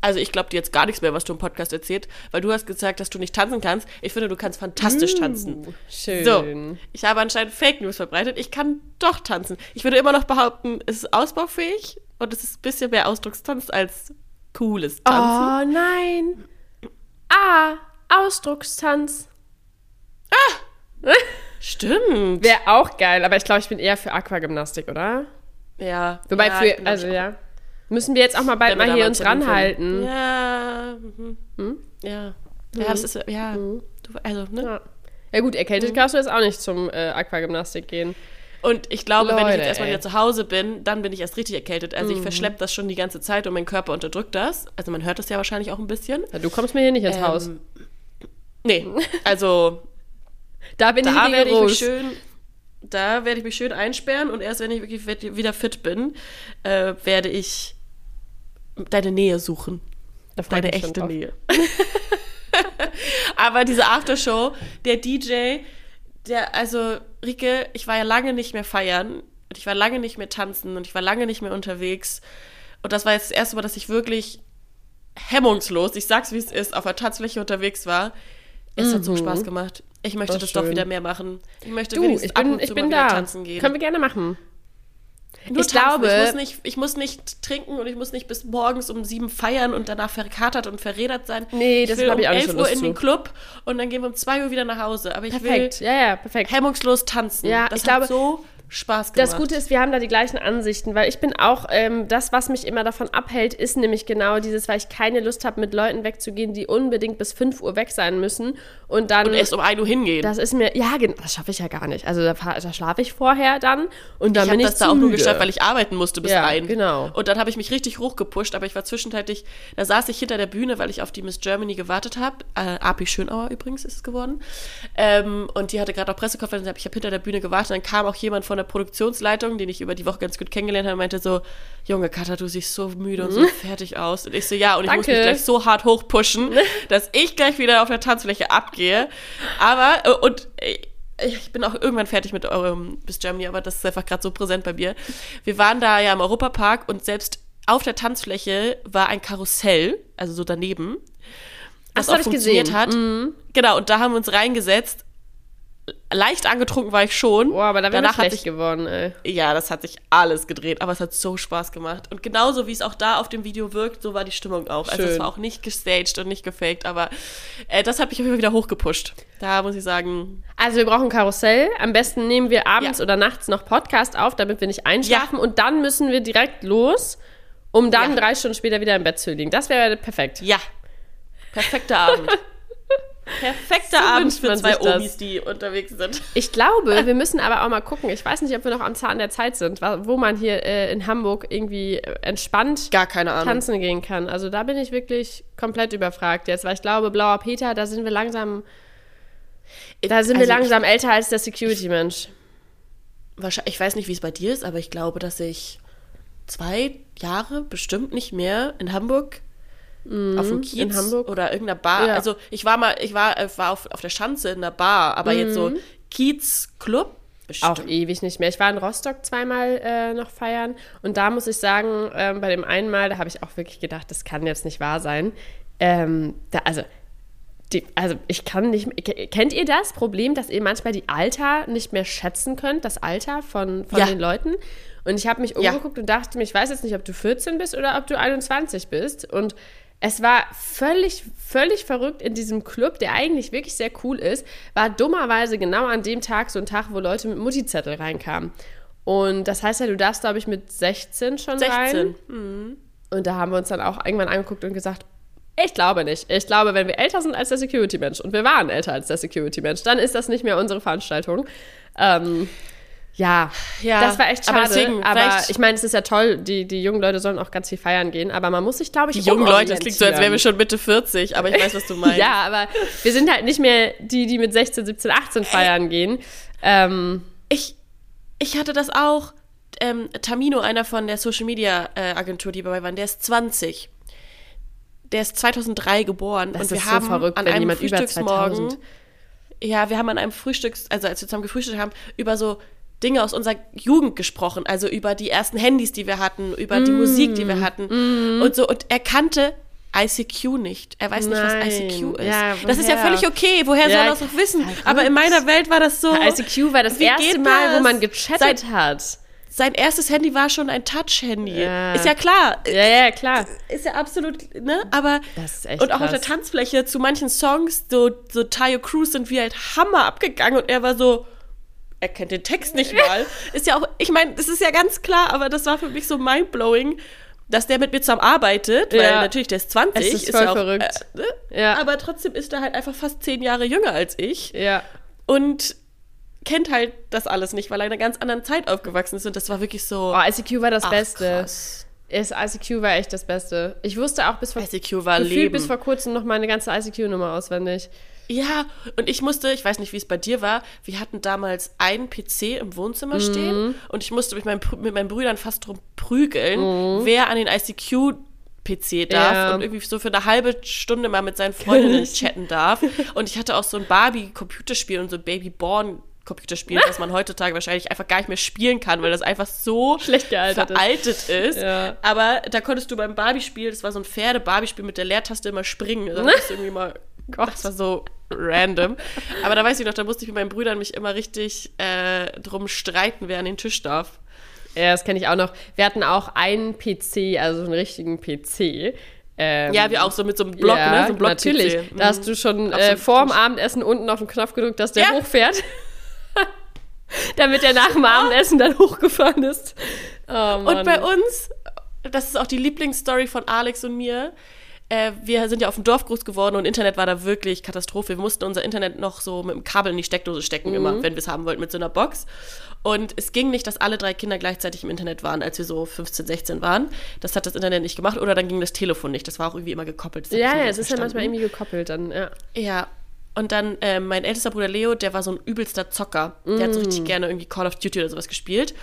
also ich glaube dir jetzt gar nichts mehr, was du im Podcast erzählt, weil du hast gesagt, dass du nicht tanzen kannst. Ich finde, du kannst fantastisch tanzen. Uh, Schön. So, ich habe anscheinend Fake News verbreitet. Ich kann doch tanzen. Ich würde immer noch behaupten, es ist ausbaufähig und es ist ein bisschen mehr Ausdruckstanz als cooles Tanzen. Oh nein. Ah, Ausdruckstanz. (laughs) Stimmt. Wäre auch geil, aber ich glaube, ich bin eher für Aquagymnastik, oder? Ja. Wobei ja, für, also ja. Müssen wir jetzt auch mal bald mal hier uns ranhalten. Ja. Mhm. Ja. Ja, das ist, ja. Du, also, ne? Ja. Ja gut, erkältet kannst du jetzt auch nicht zum äh, Aquagymnastik gehen. Und ich glaube, wenn ich Leute, jetzt erstmal ey. wieder zu Hause bin, dann bin ich erst richtig erkältet. Also Mhm. ich verschleppe das schon die ganze Zeit und mein Körper unterdrückt das. Also man hört das ja wahrscheinlich auch ein bisschen. Ja, du kommst mir hier nicht ins Haus. Nee, also Da bin da ich werde ich mich schön, da werde ich mich schön einsperren und erst wenn ich wirklich wieder fit bin, äh, werde ich deine Nähe suchen. Deine echte. Nähe. (laughs) Aber diese Aftershow, der DJ, der, also, Rike, ich war ja lange nicht mehr feiern und ich war lange nicht mehr tanzen und ich war lange nicht mehr unterwegs. Und das war jetzt das erste Mal, dass ich wirklich hemmungslos, ich sag's wie es ist, auf der Tanzfläche unterwegs war. Es hat so Spaß gemacht. Ich möchte Das das, doch wieder mehr machen. Ich möchte Du, ich bin, ich bin da. tanzen gehen. Können wir gerne machen. Nur ich tanzen. glaube- ich muss, nicht, ich muss nicht trinken und ich muss nicht bis morgens um sieben feiern und danach verkatert und verrädert sein. Nee, das ich will hab um ich auch nicht 11 so Uhr Lust in den. Club und dann gehen wir um 2 Uhr wieder nach Hause. Aber ich Perfekt. will Ja, ja, perfekt. hemmungslos tanzen. Ja, das ich glaube, so Spaß gemacht. Das Gute ist, wir haben da die gleichen Ansichten, weil ich bin auch, ähm, das, was mich immer davon abhält, ist nämlich genau dieses, weil ich keine Lust habe, mit Leuten wegzugehen, die unbedingt bis 5 Uhr weg sein müssen und dann... und erst um 1 Uhr hingehen. das ist mir, ja, genau, das schaffe ich ja gar nicht. Also da, da schlafe ich vorher dann und dann ich bin habe ich das zu da auch nur geschafft, weil ich arbeiten musste bis Ja, rein. genau. Und dann habe ich mich richtig hochgepusht, aber ich war zwischenzeitlich, da saß ich hinter der Bühne, weil ich auf die Miss Germany gewartet habe. Äh, Api Schönauer übrigens ist es geworden. Ähm, und die hatte gerade auch Pressekonferenz, ich habe hinter der Bühne gewartet. Dann kam auch jemand von der Produktionsleitung, den ich über die Woche ganz gut kennengelernt habe, meinte so, Junge Katha, du siehst so müde und so fertig aus. Und ich so, ja, und ich muss mich gleich so hart hochpushen, (laughs) dass ich gleich wieder auf der Tanzfläche abgehe. Aber, äh, und äh, ich bin auch irgendwann fertig mit eurem Bis Germany, aber das ist einfach gerade so präsent bei mir. Wir waren da ja im Europapark und selbst auf der Tanzfläche war ein Karussell, also so daneben, was das auch funktioniert gesehen. hat. Mhm. Genau, und da haben wir uns reingesetzt. Leicht angetrunken war ich schon. Boah, aber da wäre schlecht sich geworden, ey. ja, das hat sich alles gedreht, aber es hat so Spaß gemacht. Und genauso wie es auch da auf dem Video wirkt, so war die Stimmung auch. Also es Schön. war auch nicht gestaged und nicht gefaked, aber äh, das hat mich auf jeden Fall wieder hochgepusht. Da muss ich sagen, Also wir brauchen Karussell. Am besten nehmen wir abends Ja. oder nachts noch Podcast auf, damit wir nicht einschlafen. Und dann müssen wir direkt los, um dann Ja. drei Stunden später wieder im Bett zu liegen. Das wäre perfekt. ja, perfekter Abend. (laughs) Perfekter So Abend für zwei. Omis, die unterwegs sind. Ich glaube, wir müssen aber auch mal gucken. Ich weiß nicht, ob wir noch am Zahn der Zeit sind, wo man hier äh, in Hamburg irgendwie äh, entspannt Gar keine Ahnung. tanzen gehen kann. Also da bin ich wirklich komplett überfragt jetzt, weil ich glaube, Blauer Peter, da sind wir langsam, da sind wir Also langsam älter als der Security-Mensch. Wahrscheinlich, ich weiß nicht, wie es bei dir ist, aber ich glaube, dass ich zwei Jahre bestimmt nicht mehr in Hamburg auf dem Kiez Mhm, in Hamburg. oder irgendeiner Bar. Ja. Also ich war mal, ich war, äh, war auf, auf der Schanze in einer Bar, aber jetzt Mhm. so Kiez Club bestimmt. Auch ewig nicht mehr. Ich war in Rostock zweimal äh, noch feiern und da muss ich sagen, ähm, bei dem einen Mal, da habe ich auch wirklich gedacht, das kann jetzt nicht wahr sein. Ähm, da, also, die, also ich kann nicht. ke- Kennt ihr das Problem, dass ihr manchmal die Alter nicht mehr schätzen könnt, das Alter von, von Ja. den Leuten? Und ich habe mich Ja. umgeguckt und dachte mir, ich weiß jetzt nicht, ob du 14 bist oder ob du 21 bist. Und es war völlig, völlig verrückt in diesem Club, der eigentlich wirklich sehr cool ist, war dummerweise genau an dem Tag so ein Tag, wo Leute mit Mutti-Zettel reinkamen. Und das heißt ja, du darfst, glaube ich, mit 16 schon 16. rein. Und da haben wir uns dann auch irgendwann angeguckt und gesagt, ich glaube nicht. Ich glaube, wenn wir älter sind als der Security-Mensch und wir waren älter als der Security-Mensch, dann ist das nicht mehr unsere Veranstaltung. Ähm, ja, Ja, das war echt schade. aber Aber, deswegen, vielleicht- ich meine, es ist ja toll, die, die jungen Leute sollen auch ganz viel feiern gehen, aber man muss sich, glaube ich, Die jungen Leute, das klingt so, als wären wir schon Mitte 40, aber ich weiß, was du (laughs) meinst. Ja, aber wir sind halt nicht mehr die, die mit 16, 17, 18 feiern gehen. Ähm, Ich, ich hatte das auch. Ähm, Tamino, einer von der Social Media äh, Agentur, die dabei waren, der ist 20. Der ist 2003 geboren Das und wir ist so haben verrückt, an wenn einem jemand über Frühstücksmorgen, 2000. ja, wir haben an einem Frühstücks, also als wir zusammen gefrühstückt haben, über so Dinge aus unserer Jugend gesprochen, also über die ersten Handys, die wir hatten, über Mm. die Musik, die wir hatten und so und er kannte ICQ nicht. Er weiß nicht, Nein. was ICQ ist. Ja, das ist ja völlig okay. Woher Ja, soll er das auch wissen? verrückt. Aber in meiner Welt war das so. ICQ war das erste Mal, wo man gechattet hat. Sein erstes Handy war schon ein Touch-Handy. Ist ja klar. Ja, ja, klar. Ist ja absolut, ne? Aber. Das ist echt Und auch auf der krass. Tanzfläche zu manchen Songs, so, so Tayo Cruz sind wir halt Hammer abgegangen und er war so. Er kennt den Text nicht mal. ist ja auch, ich meine, das ist ja ganz klar, aber das war für mich so mindblowing, dass der mit mir zusammen arbeitet, weil Ja. natürlich der ist 20. Es ist voll ja auch, verrückt. Äh, ne? Ja. Aber trotzdem ist er halt einfach fast zehn Jahre jünger als ich Ja. und kennt halt das alles nicht, weil er in einer ganz anderen Zeit aufgewachsen ist und das war wirklich so. Oh, ICQ war das ach, Beste. krass. Es, ICQ war echt das Beste. Ich wusste auch bis vor, ICQ war Leben. bis vor kurzem noch meine ganze ICQ-Nummer auswendig. Ja, und ich musste, ich weiß nicht, wie es bei dir war, wir hatten damals einen PC im Wohnzimmer stehen und ich musste meinen, Brü- mit meinen Brüdern fast drum prügeln, wer an den ICQ-PC darf Ja. und irgendwie so für eine halbe Stunde mal mit seinen Freundinnen chatten darf. Und ich hatte auch so ein Barbie-Computerspiel und so ein Baby-Born. Computerspiel, (laughs) das man heutzutage wahrscheinlich einfach gar nicht mehr spielen kann, weil das einfach so Schlecht gealtert ist. veraltet ist. Ja. Aber da konntest du beim Barbie-Spiel, das war so ein Pferde-Barbie-Spiel mit der Leertaste immer springen. Also, da (laughs) musst du irgendwie mal, Gott, das war so random. Aber da weiß ich noch, da musste ich mit meinen Brüdern mich immer richtig äh, drum streiten, wer an den Tisch darf. Ja, das kenne ich auch noch. Wir hatten auch einen PC, also einen richtigen PC. Ähm, Ja, wir auch so mit so einem Block, ja, ne? So Block natürlich. Da hast du schon äh, Absolut. vor dem Abendessen unten auf den Knopf gedrückt, dass der Ja. hochfährt. (laughs) Damit er nach dem Abendessen dann hochgefahren ist. Oh. Und bei uns, das ist auch die Lieblingsstory von Alex und mir. Äh, wir sind ja auf dem Dorf groß geworden und Internet war da wirklich Katastrophe. Wir mussten unser Internet noch so mit dem Kabel in die Steckdose stecken, immer, wenn wir es haben wollten, mit so einer Box. Und es ging nicht, dass alle drei Kinder gleichzeitig im Internet waren, als wir so 15, 16 waren. Das hat das Internet nicht gemacht oder dann ging das Telefon nicht. Das war auch irgendwie immer gekoppelt. Ja, ja, es ist ja manchmal irgendwie gekoppelt dann, ja. Ja. Und dann äh, mein ältester Bruder Leo, der war so ein übelster Zocker. Der hat so Mm. richtig gerne irgendwie Call of Duty oder sowas gespielt.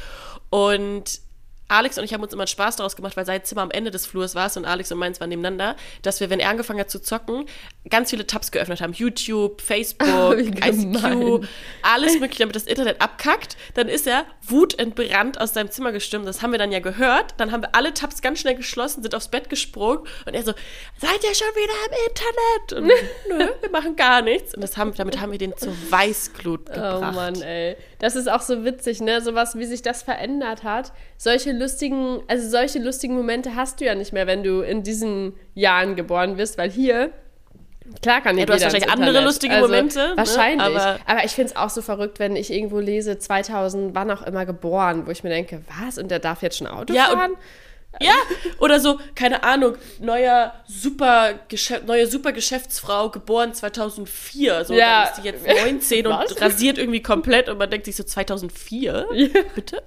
Und Alex und ich haben uns immer Spaß daraus gemacht, weil sein Zimmer am Ende des Flurs war und Alex und meins waren nebeneinander, dass wir, wenn er angefangen hat zu zocken, ganz viele Tabs geöffnet haben. YouTube, Facebook, (laughs) ICQ, alles mögliche, damit das Internet abkackt. Dann ist er wutentbrannt aus seinem Zimmer gestürmt. Das haben wir dann ja gehört. Dann haben wir alle Tabs ganz schnell geschlossen, sind aufs Bett gesprungen und er so, seid ihr schon wieder im Internet? Und nö, wir machen gar nichts. Und das haben, damit haben wir den zur Weißglut gebracht. Oh Mann, ey. Das ist auch so witzig, ne? Sowas, wie sich das verändert hat. Solche lustigen, also solche lustigen Momente hast du ja nicht mehr, wenn du in diesen Jahren geboren bist, weil hier Klar kann ja, du hast wahrscheinlich andere lustige also, Momente. Ne? Wahrscheinlich. Ne? Aber, aber, ich finde es auch so verrückt, wenn ich irgendwo lese, 2000 wann auch immer geboren, wo ich mir denke, was? Und der darf jetzt schon Auto ja, fahren? Ja, oder so, keine Ahnung, neuer super neue Supergeschäftsfrau, geboren 2004. So, ja. dann ist die jetzt 19 und rasiert irgendwie komplett und man denkt sich so 2004? Ja. Bitte?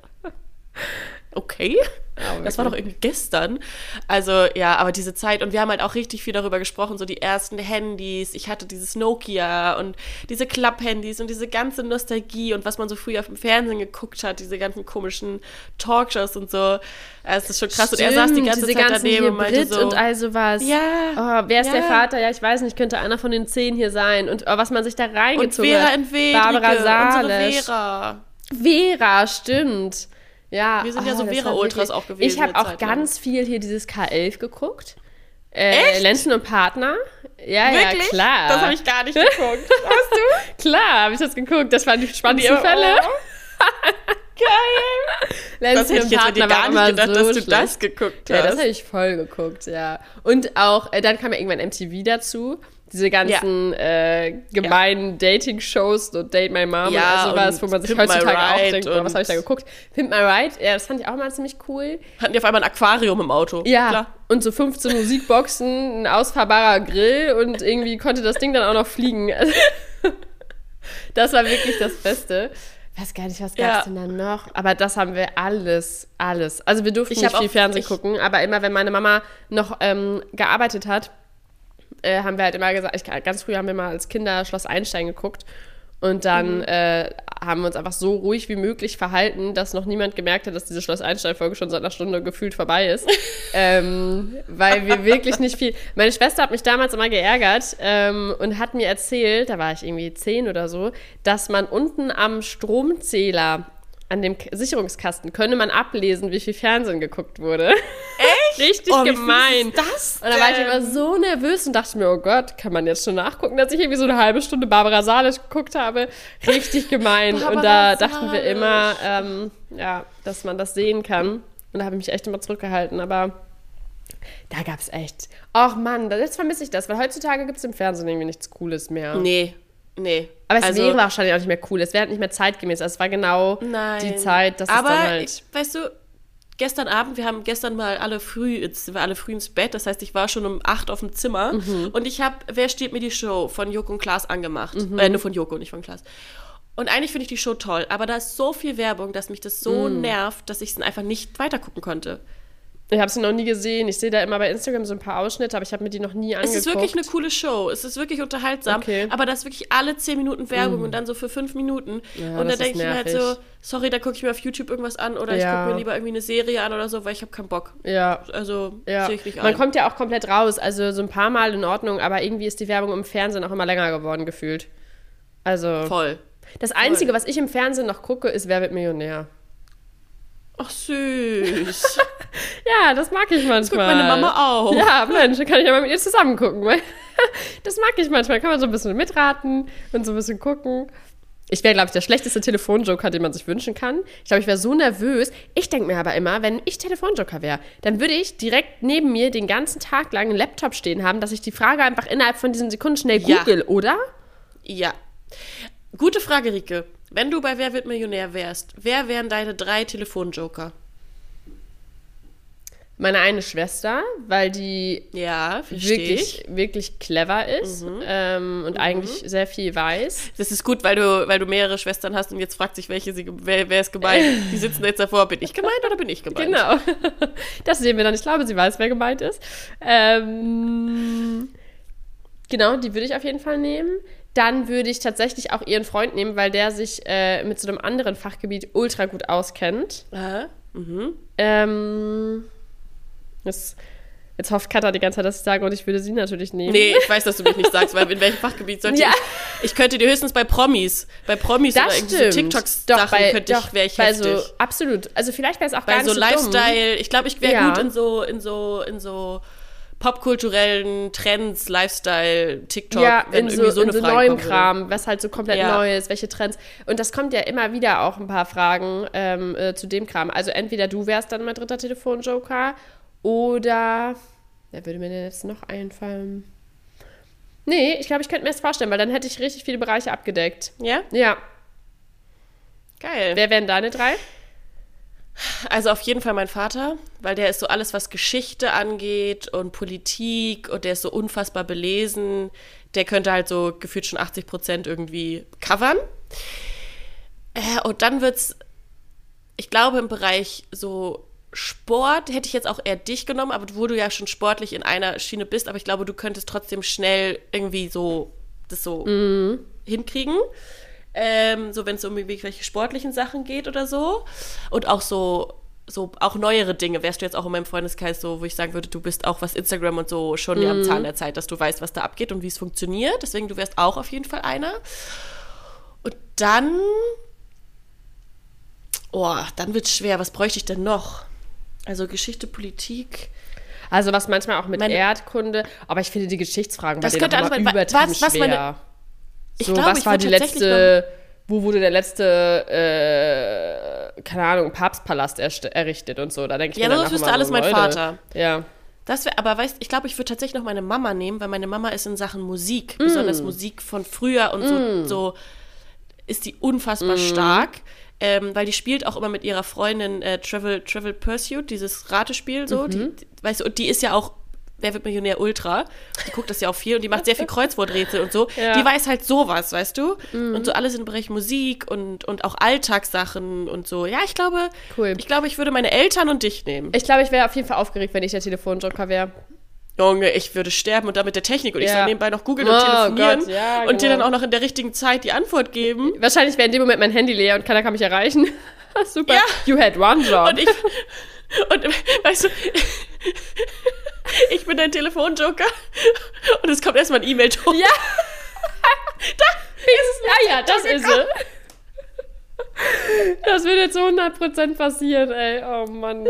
Okay. Ja, das war doch irgendwie gestern. Also ja, aber diese Zeit und wir haben halt auch richtig viel darüber gesprochen, so die ersten Handys. Ich hatte dieses Nokia und diese Klapp-Handys und diese ganze Nostalgie und was man so früher auf dem Fernsehen geguckt hat, diese ganzen komischen Talkshows und so. Es ist schon krass. Stimmt, und er saß die ganze Zeit daneben und meinte so. Und also was. Ja. Oh, wer ist ja. der Vater? Ja, ich weiß nicht, könnte einer von den zehn hier sein. Und oh, was man sich da reingezogen und Vera hat. Barbara Salisch. Vera. Vera, stimmt. Ja, wir sind ja so ah, Vera-Ultras auch gewesen. Ich habe auch ganz viel hier dieses K11 geguckt. Äh, Echt? Lenzen und Partner. Ja, Wirklich? ja, klar. Das habe ich gar nicht geguckt. (laughs) Hast du? klar, habe ich das geguckt. Das waren die spannendsten die Fälle. (laughs) Geil. Lenzen das hätte ich jetzt Partner gar nicht gedacht, so dass du schlecht. das geguckt hast. Ja, das habe ich voll geguckt, ja. Und auch, äh, dann kam ja irgendwann MTV dazu. Diese ganzen ja. äh, gemeinen ja. Dating-Shows, so Date My Mom ja, und sowas, wo man sich Pimp heutzutage auch denkt, oh, was habe ich da geguckt? Pimp My Ride, ja, das fand ich auch mal ziemlich cool. Hatten die auf einmal ein Aquarium im Auto. Ja, Klar. und so 15 Musikboxen, ein ausfahrbarer Grill und irgendwie konnte das Ding dann auch noch fliegen. (laughs) das war wirklich das Beste. Ich weiß gar nicht, was gab es denn dann noch? Aber das haben wir alles, alles. Also wir durften ich nicht viel Fernsehen gucken, aber immer, wenn meine Mama noch ähm, gearbeitet hat, äh, haben wir halt immer gesagt, ich, ganz früh haben wir mal als Kinder Schloss Einstein geguckt. Und dann mhm. äh, haben wir uns einfach so ruhig wie möglich verhalten, dass noch niemand gemerkt hat, dass diese Schloss Einstein-Folge schon seit einer Stunde gefühlt vorbei ist. (laughs) ähm, weil wir wirklich nicht viel. Meine Schwester hat mich damals immer geärgert ähm, und hat mir erzählt, da war ich irgendwie zehn oder so, dass man unten am Stromzähler an dem Sicherungskasten könne man ablesen, wie viel Fernsehen geguckt wurde. Echt? (laughs) Richtig oh, gemein. das denn? Und da war ich immer so nervös und dachte mir, oh Gott, kann man jetzt schon nachgucken, dass ich irgendwie so eine halbe Stunde Barbara Salisch geguckt habe. Richtig gemein. (laughs) und da dachten wir immer, ähm, ja, dass man das sehen kann. Und da habe ich mich echt immer zurückgehalten. Aber da gab es echt. Ach Mann, jetzt vermisse ich das, weil heutzutage gibt es im Fernsehen irgendwie nichts Cooles mehr. Nee, Nee. Aber es also, wäre wahrscheinlich auch nicht mehr cool. Es wäre halt nicht mehr zeitgemäß. Also es war genau nein. die Zeit, dass Aber, es dann halt. Weißt du, gestern Abend, wir haben gestern mal alle früh, jetzt wir alle früh ins Bett, das heißt, ich war schon um acht auf dem Zimmer mhm. und ich habe Wer steht mir die Show von Joko und Klaas angemacht. Mhm. Äh, nur von Joko, nicht von Klaas. Und eigentlich finde ich die Show toll, aber da ist so viel Werbung, dass mich das so mhm. nervt, dass ich es einfach nicht weitergucken konnte. Ich habe sie noch nie gesehen. Ich sehe da immer bei Instagram so ein paar Ausschnitte, aber ich habe mir die noch nie angeguckt. Es ist wirklich eine coole Show. Es ist wirklich unterhaltsam. Okay. Aber das ist wirklich alle zehn Minuten Werbung mm. und dann so für fünf Minuten. Ja, und dann denke ich mir halt so, sorry, da gucke ich mir auf YouTube irgendwas an oder ja. ich gucke mir lieber irgendwie eine Serie an oder so, weil ich habe keinen Bock. Ja. Also ja. sehe ich nicht ein. Man kommt ja auch komplett raus. Also so ein paar Mal in Ordnung, aber irgendwie ist die Werbung im Fernsehen auch immer länger geworden gefühlt. Also. Voll. Das Einzige, Voll. was ich im Fernsehen noch gucke, ist Wer wird Millionär. Ach, süß. (laughs) ja, das mag ich manchmal. Das guckt meine Mama auch. Ja, Mensch, dann kann ich ja mal mit ihr zusammen gucken. (laughs) das mag ich manchmal. Kann man so ein bisschen mitraten und so ein bisschen gucken. Ich wäre, glaube ich, der schlechteste Telefonjoker, den man sich wünschen kann. Ich glaube, ich wäre so nervös. Ich denke mir aber immer, wenn ich Telefonjoker wäre, dann würde ich direkt neben mir den ganzen Tag lang einen Laptop stehen haben, dass ich die Frage einfach innerhalb von diesen Sekunden schnell google, ja. oder? Ja. Gute Frage, Rike. Wenn du bei Wer wird Millionär wärst, wer wären deine drei Telefonjoker? Meine eine Schwester, weil die ja, wirklich, wirklich clever ist mhm. ähm, und mhm. eigentlich sehr viel weiß. Das ist gut, weil du, weil du mehrere Schwestern hast und jetzt fragt sich, welche sie, wer, wer ist gemeint. (laughs) Die sitzen jetzt davor, bin ich gemeint oder bin ich gemeint? Genau. (laughs) Das sehen wir dann. Ich glaube, sie weiß, wer gemeint ist. Ähm, genau, die würde ich auf jeden Fall nehmen dann würde ich tatsächlich auch ihren Freund nehmen, weil der sich äh, mit so einem anderen Fachgebiet ultra gut auskennt. Aha. Ähm, das, jetzt hofft Katha die ganze Zeit, dass ich sage, und ich würde sie natürlich nehmen. Nee, ich weiß, dass du mich nicht sagst, weil in welchem Fachgebiet sollte Ja. ich. Ich könnte dir höchstens bei Promis, bei Promis oder das irgendwie stimmt. so TikToks doch, Sachen bei, könnte doch, ich, wäre ich heftig. so, absolut. Also vielleicht wäre es auch bei gar so nicht so dumm. Lifestyle, ich glaube, ich wäre Ja. gut in so, in so, in so popkulturellen Trends, Lifestyle, TikTok, ja, wenn in so, irgendwie so in eine so Frage neuem kommen würde. Kram, was halt so komplett Ja. neu ist, welche Trends. Und das kommt ja immer wieder auch ein paar Fragen ähm, äh, zu dem Kram. Also entweder du wärst dann mein dritter Telefonjoker oder wer würde mir denn jetzt noch einfallen? Nee, ich glaube, ich könnte mir das vorstellen, weil dann hätte ich richtig viele Bereiche abgedeckt. Ja, Ja. geil. Wer wären deine drei? Also auf jeden Fall mein Vater, weil der ist so alles, was Geschichte angeht und Politik und der ist so unfassbar belesen. Der könnte halt so gefühlt schon 80 Prozent irgendwie covern. Äh, und dann wird's, ich glaube, im Bereich so Sport hätte ich jetzt auch eher dich genommen, aber wo du ja schon sportlich in einer Schiene bist, aber ich glaube, du könntest trotzdem schnell irgendwie so das so hinkriegen. Ähm, so wenn es um irgendwelche sportlichen Sachen geht oder so. Und auch so, so auch neuere Dinge wärst du jetzt auch in meinem Freundeskreis so, wo ich sagen würde, du bist auch was Instagram und so schon am Zahn der Zeit, dass du weißt, was da abgeht und wie es funktioniert. Deswegen, du wärst auch auf jeden Fall einer. Und dann, oh, dann wird schwer. Was bräuchte ich denn noch? Also Geschichte, Politik. Also was manchmal auch mit Meine- Erdkunde, aber ich finde die Geschichtsfragen Das bei denen könnte immer übertrieben was- was meine- schwer. Ich so, glaube, was ich war die letzte, wo wurde der letzte, äh, keine Ahnung, Papstpalast errichtet und so. Da denke ich Ja, mir das dann auch wüsste alles so, mein Leute. Vater. Ja. Das wäre, aber weißt, ich glaube, ich würde tatsächlich noch meine Mama nehmen, weil meine Mama ist in Sachen Musik, Mm. besonders Musik von früher und so, so ist die unfassbar Mm. stark. Ähm, weil die spielt auch immer mit ihrer Freundin äh, Travel, Travel Pursuit, dieses Ratespiel so. Mhm. Die, weißt du, und die ist ja auch, wer wird Millionär Ultra? Die guckt das ja auch viel und die macht sehr viel (laughs) Kreuzworträtsel und so. Ja. Die weiß halt sowas, weißt du? Mhm. Und so alles im Bereich Musik und, und auch Alltagssachen und so. Ja, ich glaube, Cool. ich glaube, ich würde meine Eltern und dich nehmen. Ich glaube, ich wäre auf jeden Fall aufgeregt, wenn ich der Telefonjoker wäre. Junge, ich würde sterben und dann mit der Technik und ich Ja. soll nebenbei noch googeln und Oh telefonieren Gott, ja, und dir genau. dann auch noch in der richtigen Zeit die Antwort geben. Wahrscheinlich wäre in dem Moment mein Handy leer und keiner kann mich erreichen. (laughs) Super. Ja. You had one job. Und ich, und weißt du, (laughs) ich bin dein Telefonjoker und es kommt erstmal ein E-Mail-Ton. ja. (laughs) ja, ja, das ist es. Das wird jetzt zu 100% passieren, ey. Oh Mann.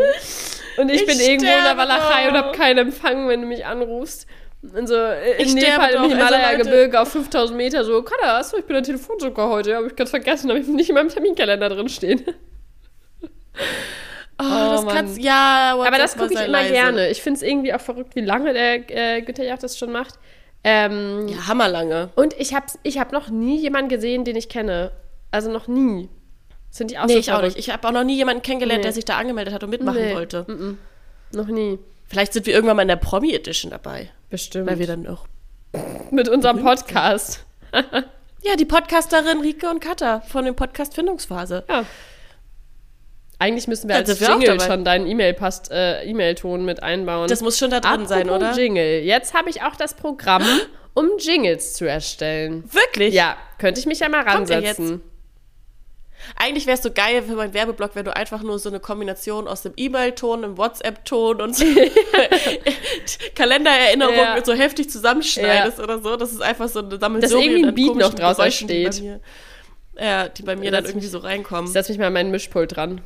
Und ich, Ich bin irgendwo in der Walachei und habe keinen Empfang, wenn du mich anrufst. Und so in Ich Nepal im. Also, Himalaya-Gebirge auf 5000 Meter so, Kada, achso, ich bin der Telefonjoker heute. Habe ich gerade vergessen, habe ich nicht in meinem Terminkalender drin stehen. (laughs) Oh, das Mann. kannst ja. Aber WhatsApp das mal gucke ich immer leise. gerne. Ich finde es irgendwie auch verrückt, wie lange der äh, Günther Jauch das schon macht. Ähm, Ja, hammerlange. Und ich habe ich hab noch nie jemanden gesehen, den ich kenne. Also noch nie. Sind die auch Nee, so ich auch nicht. Ich habe auch noch nie jemanden kennengelernt, Nee. der sich da angemeldet hat und mitmachen Nee. wollte. Noch nie. Vielleicht sind wir irgendwann mal in der Promi-Edition dabei. Bestimmt. Weil wir dann auch. (laughs) Mit unserem (laughs) Podcast. Ja, die Podcasterin Rike und Katha von dem Podcast Findungsphase. Ja. Eigentlich müssen wir Da als Jingle schon deinen E-Mail-Post, äh, E-Mail-Ton mit einbauen. Das muss schon da drin sein, Apropos oder? Jingle. Jetzt habe ich auch das Programm, um Jingles zu erstellen. Wirklich? Ja, könnte ich mich ja mal ransetzen. Eigentlich wäre es so geil für meinen Werbeblock, wenn du einfach nur so eine Kombination aus dem E-Mail-Ton, einem WhatsApp-Ton und so (laughs) Kalendererinnerung Ja. so heftig zusammenschneidest oder so. Das ist einfach so eine Sammelsurium irgendwie ein Beat noch draus Geräuschen, die mir- Ja, die bei mir dann irgendwie so reinkommen. Ich setze mich mal an meinen Mischpult dran.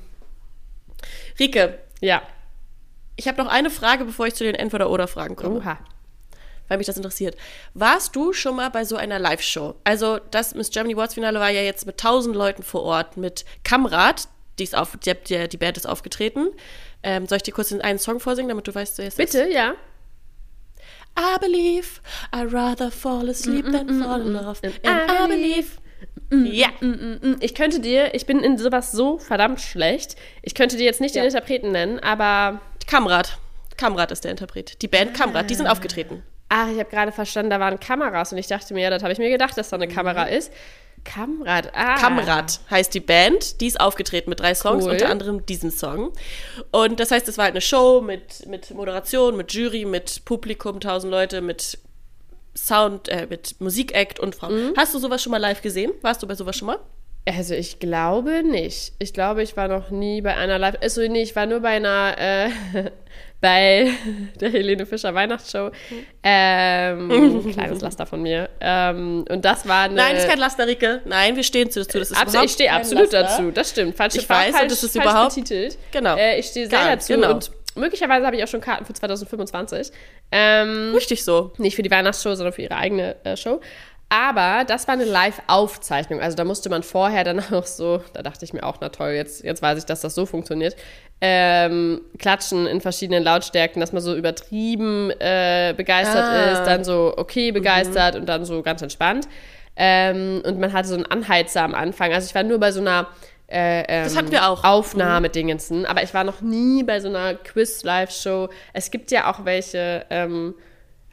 Rike, Ja. ich habe noch eine Frage, bevor ich zu den Entweder-Oder-Fragen komme. Oha. Weil mich das interessiert. Warst du schon mal bei so einer Live-Show? Also das Miss Germany Awards Finale war ja jetzt mit tausend Leuten vor Ort, mit Kamrat, die, ist auf, die, die, die Band ist aufgetreten. Ähm, soll ich dir kurz einen Song vorsingen, damit du weißt, wer es ist? Bitte, ja. I believe I'd rather fall asleep than fall in love. And I I believe. Ja. Mm, Ich könnte dir, ich bin in sowas so verdammt schlecht. Ich könnte dir jetzt nicht Ja. den Interpreten nennen, aber. Kamrat. Kamrat ist der Interpret. Die Band Kamrat, die sind aufgetreten. Ach, ich habe gerade verstanden, da waren Kameras und ich dachte mir, ja, das habe ich mir gedacht, dass da eine Kamera ist. Kamrat, ah. Kamrat heißt die Band, die ist aufgetreten mit drei Songs, Cool. unter anderem diesen Song. Und das heißt, es war halt eine Show mit, mit Moderation, mit Jury, mit Publikum, tausend Leute, mit Sound, äh, mit Musikact und Frauen. Mhm. Hast du sowas schon mal live gesehen? Warst du bei sowas schon mal? Also ich glaube nicht. Ich glaube, ich war noch nie bei einer Live. Also nee, ich war nur bei einer äh, (laughs) bei (laughs) der Helene Fischer Weihnachtsshow. Ähm, (laughs) kleines Laster von mir. Ähm, und das war eine. Nein, das ist kein Laster, Rike. Nein, wir stehen dazu. Das ist Absolut, ich stehe absolut Laster. dazu. Das stimmt. Falsche Ich weiß, falsch, das ist falsch überhaupt- betitelt. Genau. Äh, ich stehe sehr Gar- dazu. genau. Und möglicherweise habe ich auch schon Karten für 2025. Ähm, Richtig so. nicht für die Weihnachtsshow, sondern für ihre eigene äh, Show. Aber das war eine Live-Aufzeichnung. Also da musste man vorher dann auch so, da dachte ich mir auch, na toll, jetzt, jetzt weiß ich, dass das so funktioniert, ähm, klatschen in verschiedenen Lautstärken, dass man so übertrieben äh, begeistert Ah. ist, dann so okay begeistert und dann so ganz entspannt. Ähm, und man hatte so einen Anheizer am Anfang. Also ich war nur bei so einer äh, ähm, Das hatten wir auch. Aufnahmedingensen, aber ich war noch nie bei so einer Quiz-Live-Show. Es gibt ja auch welche, ähm,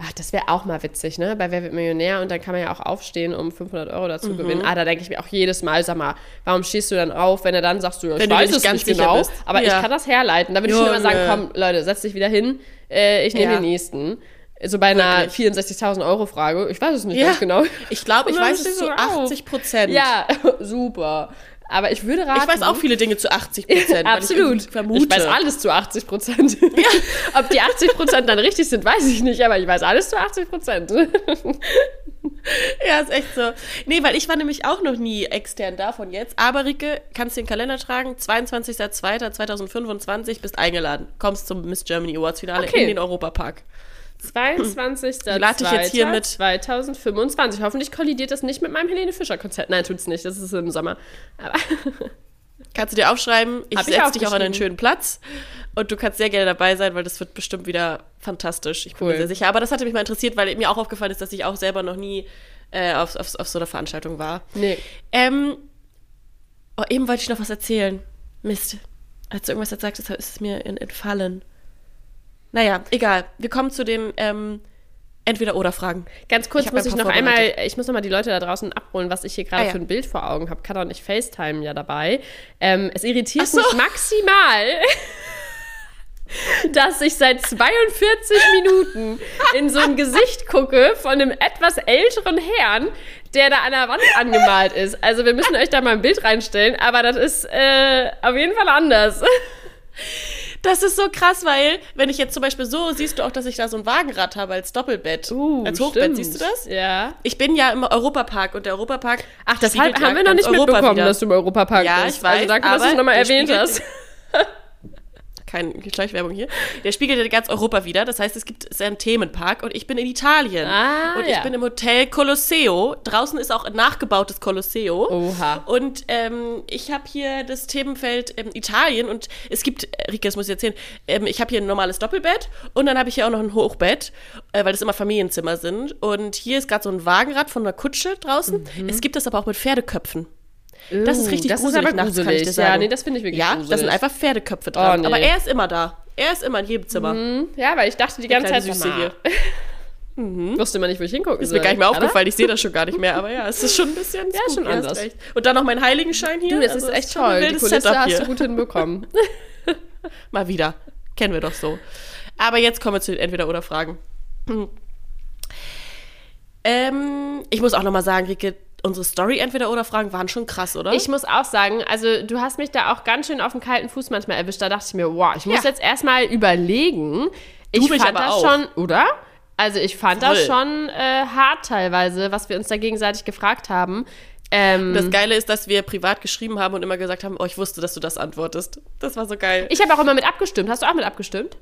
ach, das wäre auch mal witzig, ne? Bei Wer wird Millionär und dann kann man ja auch aufstehen, um 500 Euro Mhm. dazu gewinnen. Ah, da denke ich mir auch jedes Mal, sag mal, warum stehst du dann auf, wenn er dann sagst, du, ich Wenn du weiß nicht es ganz nicht genau, bist. aber Ja. ich kann das herleiten. Da würde ich schon immer sagen, komm, Leute, setz dich wieder hin, äh, ich nehme Ja. den nächsten. So bei einer Wirklich. 64.000 Euro Frage, ich weiß es nicht Ja. ganz genau. Ich glaube, ich weiß es zu du auf. 80 Prozent. Ja, (laughs) super. Aber ich würde raten. Ich weiß auch viele Dinge zu 80 Prozent. Absolut. Ich, vermute. ich weiß alles zu 80 Prozent. (laughs) Ob die 80 Prozent dann richtig sind, weiß ich nicht, aber ich weiß alles zu 80 Prozent. (laughs) Ja, ist echt so. Nee, weil ich war nämlich auch noch nie extern davon jetzt. Aber Rike, kannst den Kalender tragen. 22.02.2025 bist eingeladen. Kommst zum Miss Germany Awards Finale Okay. in den Europapark. 22. lade dich jetzt hier mit- 2025. Hoffentlich kollidiert das nicht mit meinem Helene Fischer Konzert. Nein, tut's nicht. Das ist im Sommer. Aber (laughs) Kannst du dir aufschreiben. Ich ich setze dich auch an einen schönen Platz. Und du kannst sehr gerne dabei sein, weil das wird bestimmt wieder fantastisch. Ich bin Cool. mir sehr sicher. Aber das hatte mich mal interessiert, weil mir auch aufgefallen ist, dass ich auch selber noch nie äh, auf, auf, auf so einer Veranstaltung war. nee. Ähm, oh, eben wollte ich noch was erzählen. Mist. Als du irgendwas jetzt sagtest, ist es mir entfallen. Naja, egal. Wir kommen zu den ähm, Entweder-Oder-Fragen. Ganz kurz Ich muss ich noch einmal, ich muss noch mal die Leute da draußen abholen, was ich hier gerade Ah, ja. für ein Bild vor Augen habe. Kann auch nicht FaceTime ja dabei. Ähm, es irritiert so. mich maximal, (laughs) dass ich seit 42 Minuten in so ein Gesicht gucke von einem etwas älteren Herrn, der da an der Wand angemalt ist. Also wir müssen euch da mal ein Bild reinstellen, aber das ist äh, auf jeden Fall anders. Das ist so krass, weil, wenn ich jetzt zum Beispiel so, siehst du auch, dass ich da so ein Wagenrad habe als Doppelbett. Uh, als Hochbett, stimmt. siehst du das? Ja. Ich bin ja im Europapark und der Europapark. Ach, das haben ja wir noch nicht Europa mitbekommen, wieder. dass du im Europapark Ja, bist. ich weiß, Also danke, dass du es nochmal erwähnt hast. (laughs) Keine Schleichwerbung hier. Der spiegelt ja ganz Europa wieder. Das heißt, es gibt es ist ein Themenpark und ich bin in Italien. Ah, und ich ja. bin im Hotel Colosseo. Draußen ist auch ein nachgebautes Colosseo. Oha. Und ähm, ich habe hier das Themenfeld ähm, Italien und es gibt, äh, Rika, das muss ich erzählen, ähm, ich habe hier ein normales Doppelbett und dann habe ich hier auch noch ein Hochbett, äh, weil das immer Familienzimmer sind. Und hier ist gerade so ein Wagenrad von einer Kutsche draußen. Es gibt das aber auch mit Pferdeköpfen. Das ist Uh, richtig das gruselig ist aber nachts, kann ich dir gruselig. sagen. Ja, nee, das finde ich wirklich Ja, gruselig. da sind einfach Pferdeköpfe dran. Oh, nee. Aber er ist immer da. Er ist immer in jedem Zimmer. Ja, weil ich dachte die ganze Zeit, Süße hier. (laughs) wusste man nicht, wo ich hingucken Ist mir gar nicht mehr aufgefallen, ich sehe das (laughs) schon gar nicht mehr. Aber ja, es ist schon ein bisschen Ja, spooky, schon anders. Und dann noch mein Heiligenschein hier. Du, das Also, ist echt toll. Die Kulisse Setup hast hier. du gut hinbekommen. (laughs) Mal wieder. Kennen wir doch so. Aber jetzt kommen wir zu den Entweder-Oder-Fragen. Hm. Ähm, ich muss auch noch mal sagen, Rike, unsere Story-Entweder-Oder-Fragen waren schon krass, oder? Ich muss auch sagen, also du hast mich da auch ganz schön auf dem kalten Fuß manchmal erwischt. Da dachte ich mir, wow, ich muss Ja. jetzt erstmal überlegen. Ich mich fand das auch. schon, oder? Also ich fand das Voll. schon äh, hart teilweise, was wir uns da gegenseitig gefragt haben. Ähm, das Geile ist, dass wir privat geschrieben haben und immer gesagt haben, oh, ich wusste, dass du das antwortest. Das war so geil. ich habe auch immer mit abgestimmt. Hast du auch mit abgestimmt?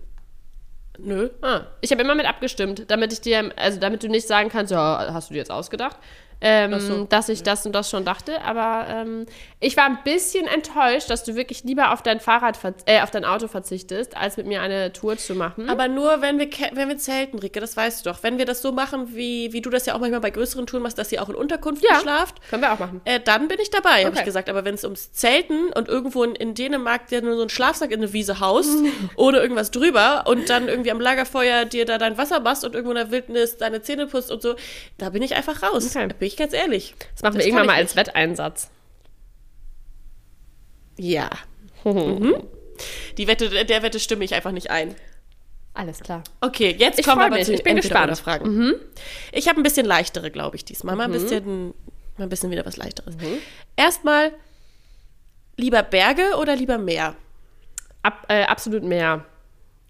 Nö. Ah, ich habe immer mit abgestimmt, damit ich dir, also damit du nicht sagen kannst, ja, hast du dir jetzt ausgedacht, ähm, so. dass ich das und das schon dachte. Aber ähm, ich war ein bisschen enttäuscht, dass du wirklich lieber auf dein Fahrrad, äh, auf dein Auto verzichtest, als mit mir eine Tour zu machen. Aber nur, wenn wir, wenn wir zelten, Rike, das weißt du doch. Wenn wir das so machen, wie, wie du das ja auch manchmal bei größeren Touren machst, dass ihr auch in Unterkunft Ja. schlaft, Können wir auch machen. äh, dann bin ich dabei, habe Okay. ich gesagt. Aber wenn es ums Zelten und irgendwo in, in Dänemark dir nur so einen Schlafsack in eine Wiese haust (laughs) oder irgendwas drüber und dann irgendwie am Lagerfeuer dir da dein Wasser machst und irgendwo in der Wildnis deine Zähne putzt und so, da bin ich einfach raus. Okay. Da bin ich ganz ehrlich. Das machen wir Das irgendwann kann mal als Wetteinsatz. Ja. mhm. Die Wette, der Wette stimme ich einfach nicht ein. Alles klar. Okay, jetzt Ich kommen wir aber mich, zu ich bin den gespannt. Entweder-Oder-Fragen. Ich habe ein bisschen leichtere, glaube ich, diesmal. Mal ein bisschen Mal ein bisschen wieder was leichteres. Erstmal, lieber Berge oder lieber Meer? Ab, äh, absolut mehr.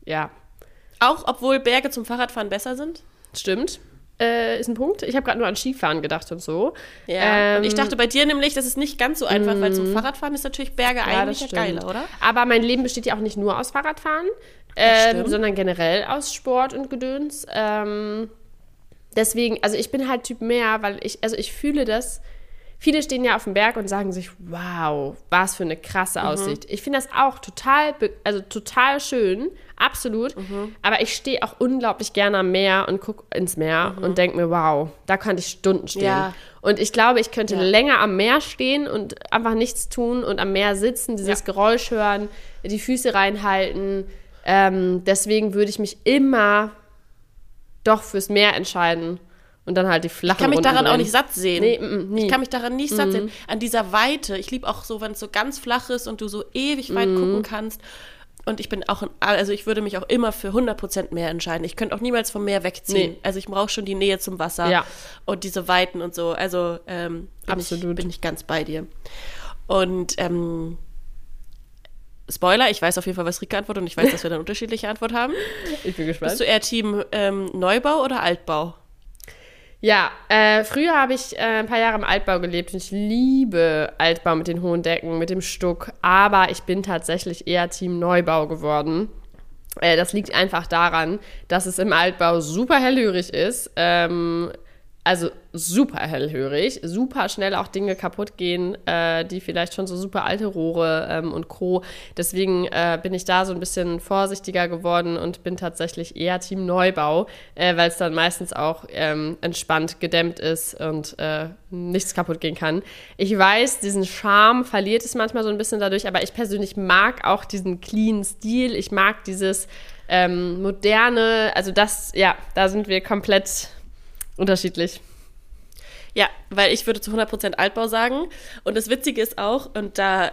Ja, Auch obwohl Berge zum Fahrradfahren besser sind? stimmt. Äh, ist ein Punkt. Ich habe gerade nur an Skifahren gedacht und so. Ja. und ich Ähm, dachte bei dir nämlich, das ist nicht ganz so einfach, weil zum Fahrradfahren ist natürlich Berge Ja, eigentlich geiler, oder? Aber mein Leben besteht ja auch nicht nur aus Fahrradfahren, ähm, sondern generell aus Sport und Gedöns. Ähm, deswegen, also ich bin halt Typ mehr, weil ich, also ich fühle das. Viele stehen ja auf dem Berg und sagen sich, wow, was für eine krasse Mhm. Aussicht. Ich finde das auch total, also total schön, absolut. Mhm. Aber ich stehe auch unglaublich gerne am Meer und gucke ins Meer und denke mir, wow, da könnte ich Stunden stehen. Mhm. Ja. Und ich glaube, ich könnte Ja. länger am Meer stehen und einfach nichts tun und am Meer sitzen, dieses Ja. Geräusch hören, die Füße reinhalten. Ähm, deswegen würde ich mich immer doch fürs Meer entscheiden und dann halt die flachen Ich kann mich daran auch drehen. nicht satt sehen. Nee, mm, mm. Ich kann mich daran nicht satt sehen. An dieser Weite. Ich liebe auch so, wenn es so ganz flach ist und du so ewig weit Mhm. gucken kannst. Und ich bin auch, ein, also ich würde mich auch immer für 100% Meer entscheiden. Ich könnte auch niemals vom Meer wegziehen. Nee. Also ich brauche schon die Nähe zum Wasser Ja. und diese Weiten und so. Also ähm, bin, Absolut. Ich, bin ich ganz bei dir. Und ähm, Spoiler, ich weiß auf jeden Fall, was Rika antwortet und ich weiß, dass wir dann (laughs) unterschiedliche Antwort haben. Ich bin gespannt. Bist du eher Team ähm, Neubau oder Altbau? Ja, äh, früher habe ich äh, ein paar Jahre im Altbau gelebt und ich liebe Altbau mit den hohen Decken, mit dem Stuck, aber ich bin tatsächlich eher Team Neubau geworden. Äh, das liegt einfach daran, dass es im Altbau super hellhörig ist. Ähm, also super hellhörig, super schnell auch Dinge kaputt gehen, äh, die vielleicht schon so super alte Rohre ähm, und Co. Deswegen äh, bin ich da so ein bisschen vorsichtiger geworden und bin tatsächlich eher Team Neubau, äh, weil es dann meistens auch ähm, entspannt gedämmt ist und äh, nichts kaputt gehen kann. Ich weiß, diesen Charme verliert es manchmal so ein bisschen dadurch, aber ich persönlich mag auch diesen clean Stil. Ich mag dieses ähm, moderne, also das, ja, da sind wir komplett unterschiedlich. Ja, weil ich würde zu 100% Altbau sagen. Und das Witzige ist auch, und da,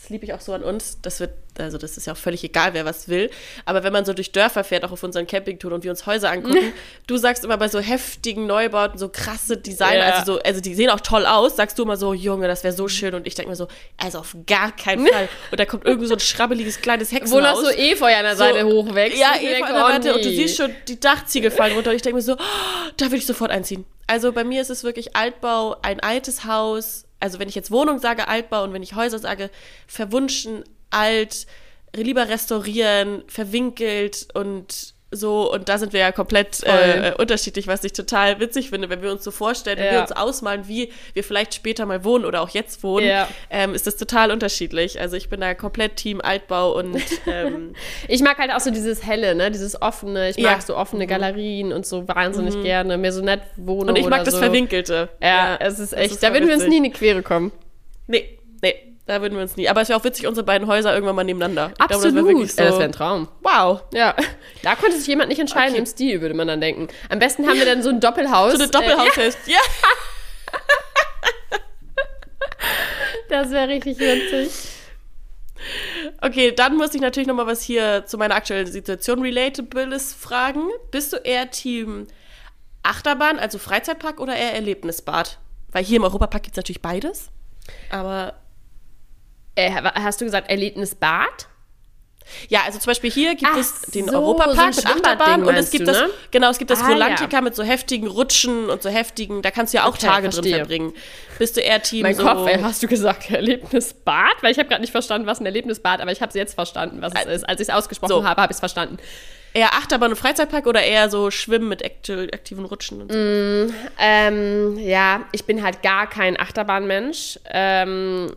das liebe ich auch so an uns, das wird, also das ist ja auch völlig egal, wer was will, aber wenn man so durch Dörfer fährt, auch auf unseren Campingtouren und wir uns Häuser angucken, du sagst immer bei so heftigen Neubauten, so krasse Design, Ja. also so, also die sehen auch toll aus, sagst du immer so, Junge, das wäre so schön und ich denke mir so, also auf gar keinen Fall. Und da kommt irgendwie so ein schrabbeliges kleines Hexenhaus. Wo noch so Efeu an der Seite hochwächst. Ja, denke, an der oh Seite und du siehst schon, die Dachziegel fallen runter und ich denke mir so, oh, da würde ich sofort einziehen. Also bei mir ist es wirklich Altbau, ein altes Haus. Also wenn ich jetzt Wohnung sage, Altbau und wenn ich Häuser sage, verwunschen, alt, lieber restaurieren, verwinkelt und so. Und da sind wir ja komplett äh, äh, unterschiedlich, was ich total witzig finde, wenn wir uns so vorstellen, wenn Ja. wir uns ausmalen, wie wir vielleicht später mal wohnen oder auch jetzt wohnen, Ja. ähm, ist das total unterschiedlich. Also ich bin da komplett Team Altbau und (laughs) ähm, Ich mag halt auch so dieses helle, ne, dieses offene. Ich mag Ja. Mhm. so offene Galerien und so wahnsinnig gerne. Mehr so nett wohnen Und ich mag das so. Verwinkelte. Ja, es ist echt, ist da würden wir uns nie in die Quere kommen. Nee, nee, da würden wir uns nie. Aber es wäre auch witzig, unsere beiden Häuser irgendwann mal nebeneinander. Ich Absolut. Glaube, das wäre so. Ja, das wäre ein Traum. wow. Ja, da konnte sich jemand nicht entscheiden Okay. im Stil, würde man dann denken. Am besten haben wir dann so ein Doppelhaus. So eine Doppelhaushälfte. Ja. Äh, (laughs) das wäre richtig witzig. Okay, dann muss ich natürlich noch mal was hier zu meiner aktuellen Situation Relatables fragen. Bist du eher Team Achterbahn, also Freizeitpark oder eher Erlebnisbad? Weil hier im Europapark gibt es natürlich beides. Aber Äh, hast du gesagt Erlebnisbad? ja, also zum Beispiel hier gibt Ach es den so, so Europapark ein mit Achterbahn und es gibt du, das, ne? genau, es gibt das Ah, Rolantica ja. mit so heftigen Rutschen und so heftigen, da kannst du ja auch Okay, Tage verstehe. drin verbringen. Bist du eher Team Mein so, Kopf, ey, hast du gesagt Erlebnisbad? Weil ich habe gerade nicht verstanden, was ein Erlebnisbad, aber ich habe es jetzt verstanden, was es ist. Als ich es ausgesprochen so. habe, habe ich es verstanden. eher Achterbahn und Freizeitpark oder eher so Schwimmen mit akti- aktiven Rutschen und so? Ähm, ja, ich bin halt gar kein Achterbahnmensch. Ähm,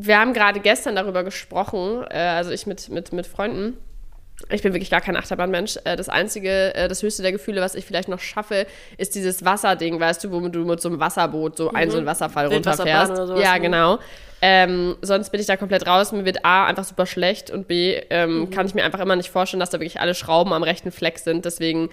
wir haben gerade gestern darüber gesprochen, äh, also ich mit, mit, mit Freunden. Ich bin wirklich gar kein Achterbahnmensch. Äh, das einzige, äh, das höchste der Gefühle, was ich vielleicht noch schaffe, ist dieses Wasserding, weißt du, womit du mit so einem Wasserboot so einen so einen Wasserfall runterfährst. oder sowas, ja, ne? genau. Ähm, sonst bin ich da komplett raus. Mir wird A einfach super schlecht und B ähm, kann ich mir einfach immer nicht vorstellen, dass da wirklich alle Schrauben am rechten Fleck sind. Deswegen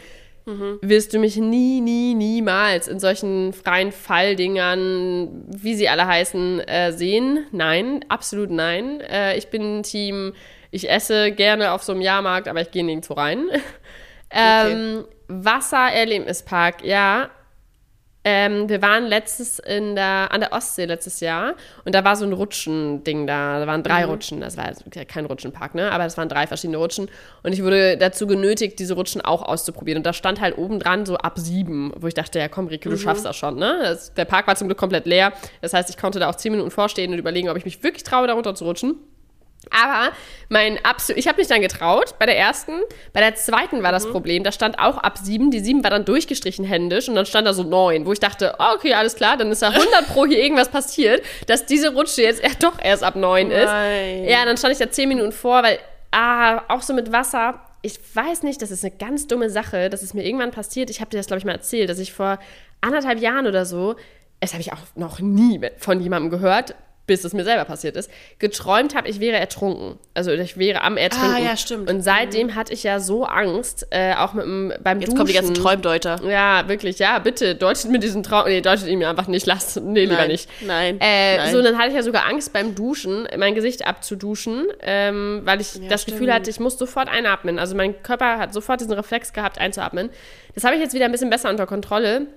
wirst du mich nie, nie, niemals in solchen freien Falldingern, wie sie alle heißen, äh, sehen. Nein, absolut nein. Äh, ich bin Team, ich esse gerne auf so einem Jahrmarkt, aber ich gehe nirgendwo rein. (laughs) ähm, Wassererlebnispark, ja. Ähm, wir waren letztes in der, an der Ostsee letztes Jahr und da war so ein Rutschending da. Da waren drei mhm. Rutschen. Das war kein Rutschenpark, ne? Aber es waren drei verschiedene Rutschen. Und ich wurde dazu genötigt, diese Rutschen auch auszuprobieren. Und da stand halt oben dran so ab sieben, wo ich dachte, ja komm, Rieke, du mhm. schaffst das schon, ne? Das, der Park war zum Glück komplett leer. Das heißt, ich konnte da auch zehn Minuten vorstehen und überlegen, ob ich mich wirklich traue, da runter zu rutschen. Aber mein absolut, ich habe mich dann getraut bei der ersten. Bei der zweiten war das mhm. Problem, da stand auch ab sieben. Die sieben war dann durchgestrichen händisch und dann stand da so neun, wo ich dachte, oh, okay, alles klar, dann ist da 100 pro hier irgendwas passiert, dass diese Rutsche jetzt doch erst ab neun ist. Nein. Ja, dann stand ich da zehn Minuten vor, weil, ah, auch so mit Wasser. Ich weiß nicht, das ist eine ganz dumme Sache. Das ist mir irgendwann passiert. Ich habe dir das, glaube ich, mal erzählt, dass ich vor anderthalb Jahren oder so das habe ich auch noch nie von jemandem gehört, bis es mir selber passiert ist, geträumt habe, ich wäre ertrunken. Also ich wäre am Ertrinken. Ah, ja, stimmt. Und seitdem mhm. hatte ich ja so Angst, äh, auch mit dem, beim Jetzt Duschen. kommen die ganzen Träumdeuter. Ja, wirklich, ja, bitte, deutet mir diesen Traum, nee, deutet ihn mir einfach nicht, lasst, nee, lieber nein, nicht. Nein, äh, nein. So, dann hatte ich ja sogar Angst beim Duschen, mein Gesicht abzuduschen, ähm, weil ich ja, das stimmt. Gefühl hatte, ich muss sofort einatmen. Also mein Körper hat sofort diesen Reflex gehabt, einzuatmen. Das habe ich jetzt wieder ein bisschen besser unter Kontrolle.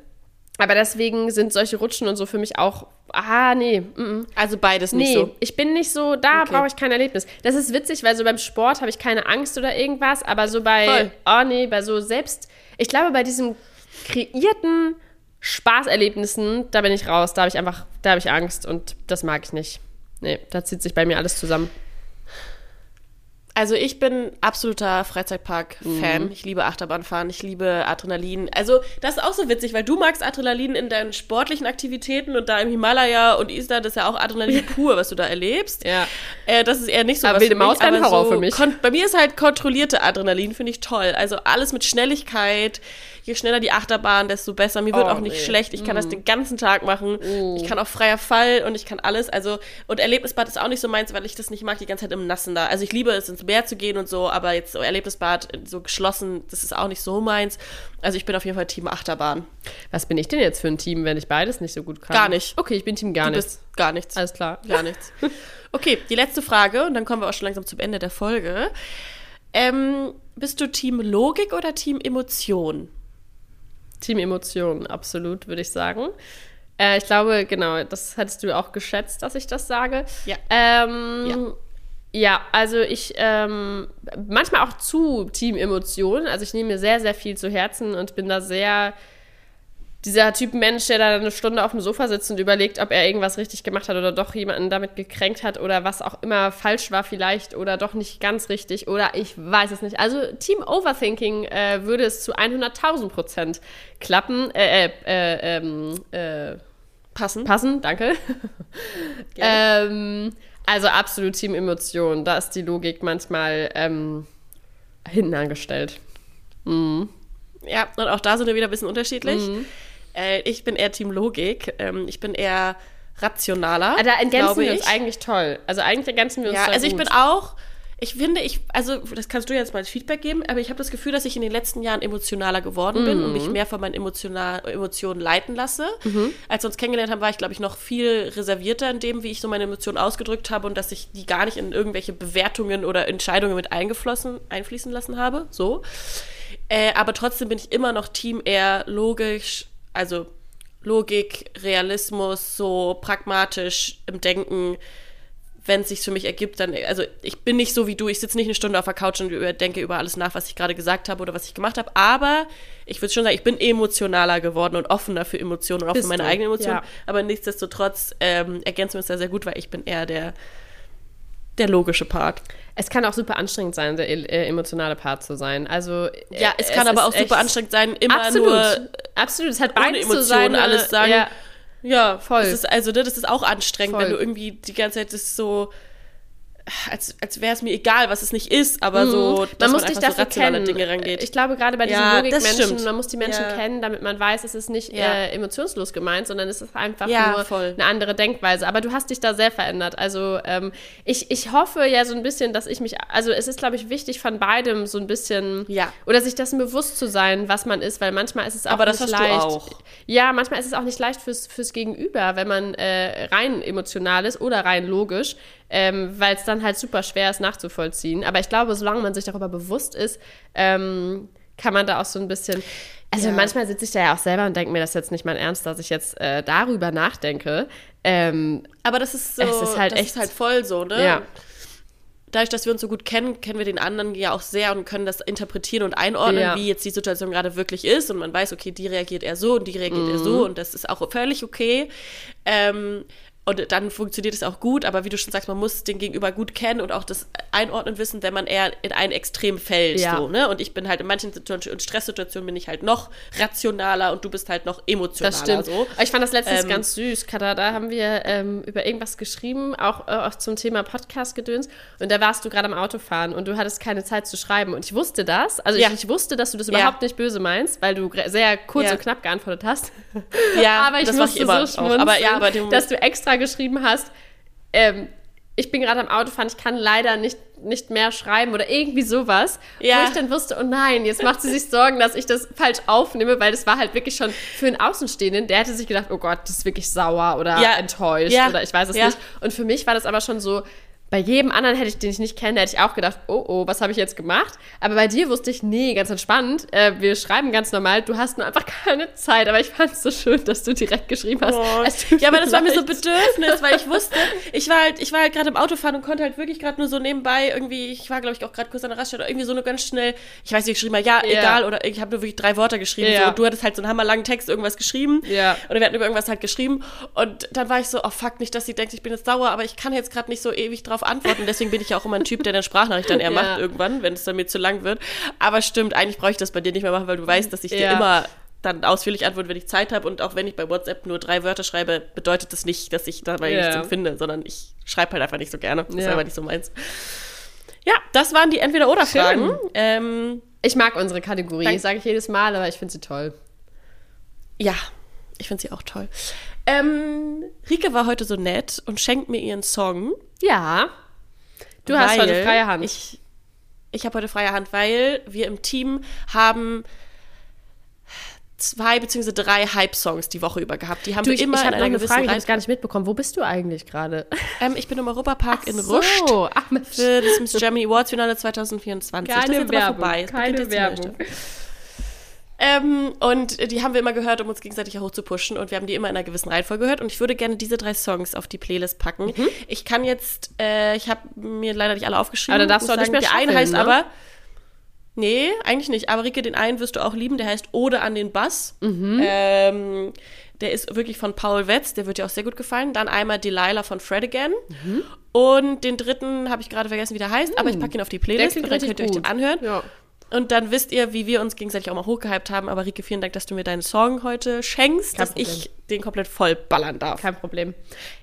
Aber deswegen sind solche Rutschen und so für mich auch, ah, nee. Mm. Also beides nicht nee, so. ich bin nicht so, da okay. brauche ich kein Erlebnis. Das ist witzig, weil so beim Sport habe ich keine Angst oder irgendwas, aber so bei, Voll. oh nee, bei so selbst, ich glaube, bei diesen kreierten Spaßerlebnissen, da bin ich raus, da habe ich einfach, da habe ich Angst und das mag ich nicht. Nee, da zieht sich bei mir alles zusammen. Also ich bin absoluter Freizeitpark-Fan. Mhm. Ich liebe Achterbahnfahren, ich liebe Adrenalin. Also das ist auch so witzig, weil du magst Adrenalin in deinen sportlichen Aktivitäten und da im Himalaya und Island ist ja auch Adrenalin pur, was du da erlebst. Ja. Äh, das ist eher nicht so aber was wilde Maus kein Horror so für mich. Bei mir ist halt kontrollierte Adrenalin, finde ich toll. Also alles mit Schnelligkeit, je schneller die Achterbahn, desto besser. Mir wird oh, auch nicht nee. schlecht. Ich kann mm. das den ganzen Tag machen. Mm. Ich kann auch freier Fall und ich kann alles. Also, und Erlebnisbad ist auch nicht so meins, weil ich das nicht mag, die ganze Zeit im Nassen da. Also ich liebe es, ins Meer zu gehen und so, aber jetzt so Erlebnisbad so geschlossen, das ist auch nicht so meins. Also ich bin auf jeden Fall Team Achterbahn. Was bin ich denn jetzt für ein Team, wenn ich beides nicht so gut kann? Gar nicht. Okay, ich bin Team gar du nichts. Bist gar nichts. Alles klar. Gar nichts. (laughs) Okay, die letzte Frage und dann kommen wir auch schon langsam zum Ende der Folge. Ähm, bist du Team Logik oder Team Emotion? Team Emotionen, absolut, würde ich sagen. Äh, ich glaube, genau, das hättest du auch geschätzt, dass ich das sage. Ja. Ähm, ja. Ja, also ich ähm, manchmal auch zu Team Emotionen. Also ich nehme mir sehr, sehr viel zu Herzen und bin da sehr dieser Typ Mensch, der da eine Stunde auf dem Sofa sitzt und überlegt, ob er irgendwas richtig gemacht hat oder doch jemanden damit gekränkt hat oder was auch immer falsch war vielleicht oder doch nicht ganz richtig oder ich weiß es nicht. Also Team Overthinking äh, würde es zu 100.000 Prozent klappen. Äh, äh, äh, ähm, äh, passen. Passen, danke. (laughs) ähm, also absolut Team Emotion. Da ist die Logik manchmal ähm, hinten angestellt. Mhm. Ja, und auch da sind wir wieder ein bisschen unterschiedlich. Mhm. Äh, ich bin eher Team Logik. Ähm, ich bin eher rationaler. Ah, da ergänzen wir uns eigentlich toll. Also eigentlich ergänzen wir uns Ja, also ich gut. bin auch, ich finde, ich, also das kannst du jetzt mal als Feedback geben, aber ich habe das Gefühl, dass ich in den letzten Jahren emotionaler geworden bin und mich mhm. mehr von meinen Emotional, Emotionen leiten lasse. Mhm. Als wir uns kennengelernt haben, war ich, glaube ich, noch viel reservierter in dem, wie ich so meine Emotionen ausgedrückt habe und dass ich die gar nicht in irgendwelche Bewertungen oder Entscheidungen mit eingeflossen, einfließen lassen habe. So. Äh, aber trotzdem bin ich immer noch Team eher logisch, also Logik, Realismus, so pragmatisch im Denken, wenn es sich für mich ergibt, dann, also ich bin nicht so wie du, ich sitze nicht eine Stunde auf der Couch und denke über alles nach, was ich gerade gesagt habe oder was ich gemacht habe, aber ich würde schon sagen, ich bin emotionaler geworden und offener für Emotionen und auch Bist für meine du? eigenen Emotionen, ja. aber nichtsdestotrotz ähm, ergänzen wir uns da sehr gut, weil ich bin eher der, der logische Part. Es kann auch super anstrengend sein, der äh, emotionale Part zu sein. Also ja, es, es kann aber auch super anstrengend sein, immer absolut, nur absolut. Es hat beide Emotionen zu sein, alles sagen. Ja, ja voll. Das ist, also das ist auch anstrengend, voll. wenn du irgendwie die ganze Zeit das so als, als wäre es mir egal, was es nicht ist, aber mhm. so, dass man, muss man einfach so rationale kennen. Dinge rangeht. Ich glaube, gerade bei diesen ja, Logikmenschen, man muss die Menschen ja. kennen, damit man weiß, es ist nicht ja. äh, emotionslos gemeint, sondern es ist einfach nur voll. eine andere Denkweise. Aber du hast dich da sehr verändert. Also ähm, ich, ich hoffe ja so ein bisschen, dass ich mich, also es ist, glaube ich, wichtig von beidem so ein bisschen, ja. oder sich dessen bewusst zu sein, was man ist, weil manchmal ist es auch aber nicht das hast leicht. Du auch. Ja, manchmal ist es auch nicht leicht fürs, fürs Gegenüber, wenn man äh, rein emotional ist oder rein logisch ähm, weil es dann halt super schwer ist nachzuvollziehen. Aber ich glaube, solange man sich darüber bewusst ist, ähm, kann man da auch so ein bisschen. Also Ja. manchmal sitze ich da ja auch selber und denke mir, das ist jetzt nicht mein Ernst, dass ich jetzt äh, darüber nachdenke. Ähm, Aber das ist so, Es ist halt das echt- ist halt voll so, ne? Ja. Dadurch, dass wir uns so gut kennen, kennen wir den anderen ja auch sehr und können das interpretieren und einordnen, Ja. wie jetzt die Situation gerade wirklich ist. Und man weiß, okay, die reagiert eher so und die reagiert eher so und das ist auch völlig okay. Ähm, und dann funktioniert es auch gut, aber wie du schon sagst, man muss den Gegenüber gut kennen und auch das einordnen wissen, wenn man eher in ein Extrem fällt. Ja. So, ne? Und ich bin halt in manchen Situationen, Stresssituationen bin ich halt noch rationaler und du bist halt noch emotionaler. Das stimmt. So. Ich fand das letztens Ähm, ganz süß, Kada. Da haben wir ähm, über irgendwas geschrieben, auch, äh, auch zum Thema Podcast-Gedöns. Und da warst du gerade am Autofahren und du hattest keine Zeit zu schreiben. Und ich wusste das. Also Ja. ich, ich wusste, dass du das Ja. überhaupt nicht böse meinst, weil du sehr kurz Ja. und knapp geantwortet hast. Ja, (laughs) aber ich das mach ich immer so schmunzeln, Aber ja, aber dass du extra geschrieben hast, ähm, ich bin gerade am Autofahren, ich kann leider nicht, nicht mehr schreiben oder irgendwie sowas. Ja. Wo ich dann wusste, oh nein, jetzt macht sie sich Sorgen, dass ich das falsch aufnehme, weil das war halt wirklich schon für einen Außenstehenden, der hätte sich gedacht, oh Gott, die ist wirklich sauer oder Ja. enttäuscht Ja. oder ich weiß es nicht. Und für mich war das aber schon so, bei jedem anderen hätte ich, den ich nicht kenne, hätte ich auch gedacht, oh oh, was habe ich jetzt gemacht? Aber bei dir wusste ich, nee, ganz entspannt. Äh, wir schreiben ganz normal, du hast nur einfach keine Zeit. Aber ich fand es so schön, dass du direkt geschrieben hast. Oh. Ja, aber das war mir so. Bedürfnis, weil ich (laughs) wusste, ich war halt, ich war halt gerade im Autofahren und konnte halt wirklich gerade nur so nebenbei irgendwie, ich war glaube ich auch gerade kurz an der Raststätte irgendwie so nur ganz schnell, ich weiß nicht, geschrieben habe, ja, Ja. egal, oder ich habe nur wirklich drei Wörter geschrieben. Ja. So, und du hattest halt so einen hammerlangen Text irgendwas geschrieben. Ja. Oder wir hatten über irgendwas halt geschrieben. Und dann war ich so, oh fuck, nicht, dass sie denkt, ich bin jetzt sauer, aber ich kann jetzt gerade nicht so ewig drauf antworten. Deswegen bin ich ja auch immer ein Typ, der dann Sprachnachricht dann eher (laughs) Ja. macht irgendwann, wenn es dann mir zu lang wird. Aber stimmt, eigentlich brauche ich das bei dir nicht mehr machen, weil du weißt, dass ich dir Ja. immer dann ausführlich antworte, wenn ich Zeit habe. Und auch wenn ich bei WhatsApp nur drei Wörter schreibe, bedeutet das nicht, dass ich dabei Ja. nichts empfinde, sondern ich schreibe halt einfach nicht so gerne. Das ist einfach nicht so meins. Ja, das waren die Entweder-Oder-Fragen. Ähm, Ich mag unsere Kategorie, sage ich jedes Mal, aber ich finde sie toll. ja, ich finde sie auch toll. Ähm, Rike war heute so nett und schenkt mir ihren Song. Ja. Du hast heute freie Hand. Ich, ich habe heute freie Hand, weil wir im Team haben zwei beziehungsweise drei Hype-Songs die Woche über gehabt. Die haben du, wir ich, immer ich in einer eine Frage, ich habe gar nicht mitbekommen. Wo bist du eigentlich gerade? Ähm, ich bin im Europapark in Ruscht So, ach, Mensch. für das Miss Germany Awards Finale 2024. das ist keine jetzt aber Werbung. vorbei. Keine Werbung. Ähm, und die haben wir immer gehört, um uns gegenseitig hier hoch zu pushen. Und wir haben die immer in einer gewissen Reihenfolge gehört. Und ich würde gerne diese drei Songs auf die Playlist packen. Mhm. Ich kann jetzt, äh, ich habe mir leider nicht alle aufgeschrieben. Aber dann darfst du auch nicht mehr Der eine heißt ne? aber, nee, eigentlich nicht. Aber Rike, den einen wirst du auch lieben. Der heißt Ode an den Bass. Mhm. Ähm, der ist wirklich von Paul Wetz. Der wird dir auch sehr gut gefallen. Dann einmal Delilah von Fred Again. Mhm. Und den dritten habe ich gerade vergessen, wie der heißt. Aber ich packe ihn auf die Der Playlist. klingt und dann könnt ihr euch den anhören. Ja. Und dann wisst ihr, wie wir uns gegenseitig auch mal hochgehypt haben. Aber Rike, vielen Dank, dass du mir deinen Song heute schenkst, Kein dass ich den komplett voll ballern darf. Kein Problem.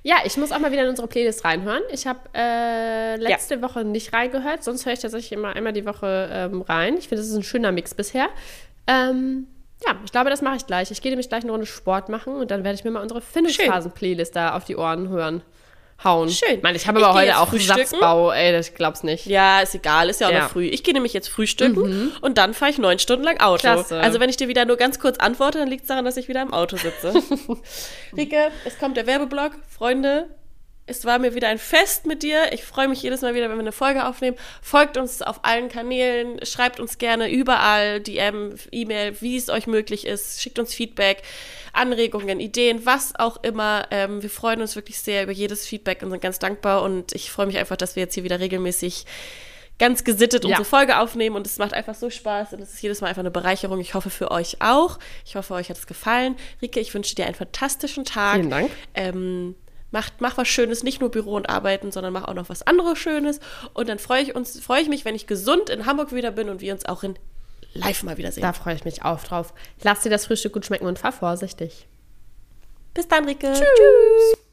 Ja, ich muss auch mal wieder in unsere Playlist reinhören. Ich habe äh, letzte Woche nicht reingehört, sonst höre ich tatsächlich immer einmal die Woche ähm, rein. Ich finde, das ist ein schöner Mix bisher. Ähm, ja, ich glaube, das mache ich gleich. Ich gehe nämlich gleich eine Runde Sport machen und dann werde ich mir mal unsere Findungsphasen-Playlist da auf die Ohren hören. Hauen. Schön. Ich meine, ich habe aber heute auch. Satzbau, ey, das glaub's nicht. Ja, ist egal, ist ja auch Ja. Mhm. noch früh. Ich gehe nämlich jetzt frühstücken und dann fahre ich neun Stunden lang Auto. Klasse. Also wenn ich dir wieder nur ganz kurz antworte, dann liegt es daran, dass ich wieder im Auto sitze. (laughs) Rike, es kommt der Werbeblock. Freunde, es war mir wieder ein Fest mit dir. Ich freue mich jedes Mal wieder, wenn wir eine Folge aufnehmen. Folgt uns auf allen Kanälen, schreibt uns gerne überall DM, E-Mail, wie es euch möglich ist. Schickt uns Feedback, Anregungen, Ideen, was auch immer. Ähm, wir freuen uns wirklich sehr über jedes Feedback und sind ganz dankbar. Und ich freue mich einfach, dass wir jetzt hier wieder regelmäßig ganz gesittet Ja. unsere Folge aufnehmen und es macht einfach so Spaß und es ist jedes Mal einfach eine Bereicherung. Ich hoffe für euch auch. Ich hoffe, euch hat es gefallen. Rike, ich wünsche dir einen fantastischen Tag. Vielen Dank. Ähm, macht, mach was Schönes, nicht nur Büro und Arbeiten, sondern mach auch noch was anderes Schönes. Und dann freue ich, uns, freue ich mich, wenn ich gesund in Hamburg wieder bin und wir uns auch in live mal wiedersehen. Da freue ich mich auch drauf. Lass dir das Frühstück gut schmecken und fahr vorsichtig. Bis dann, Rike. Tschüss.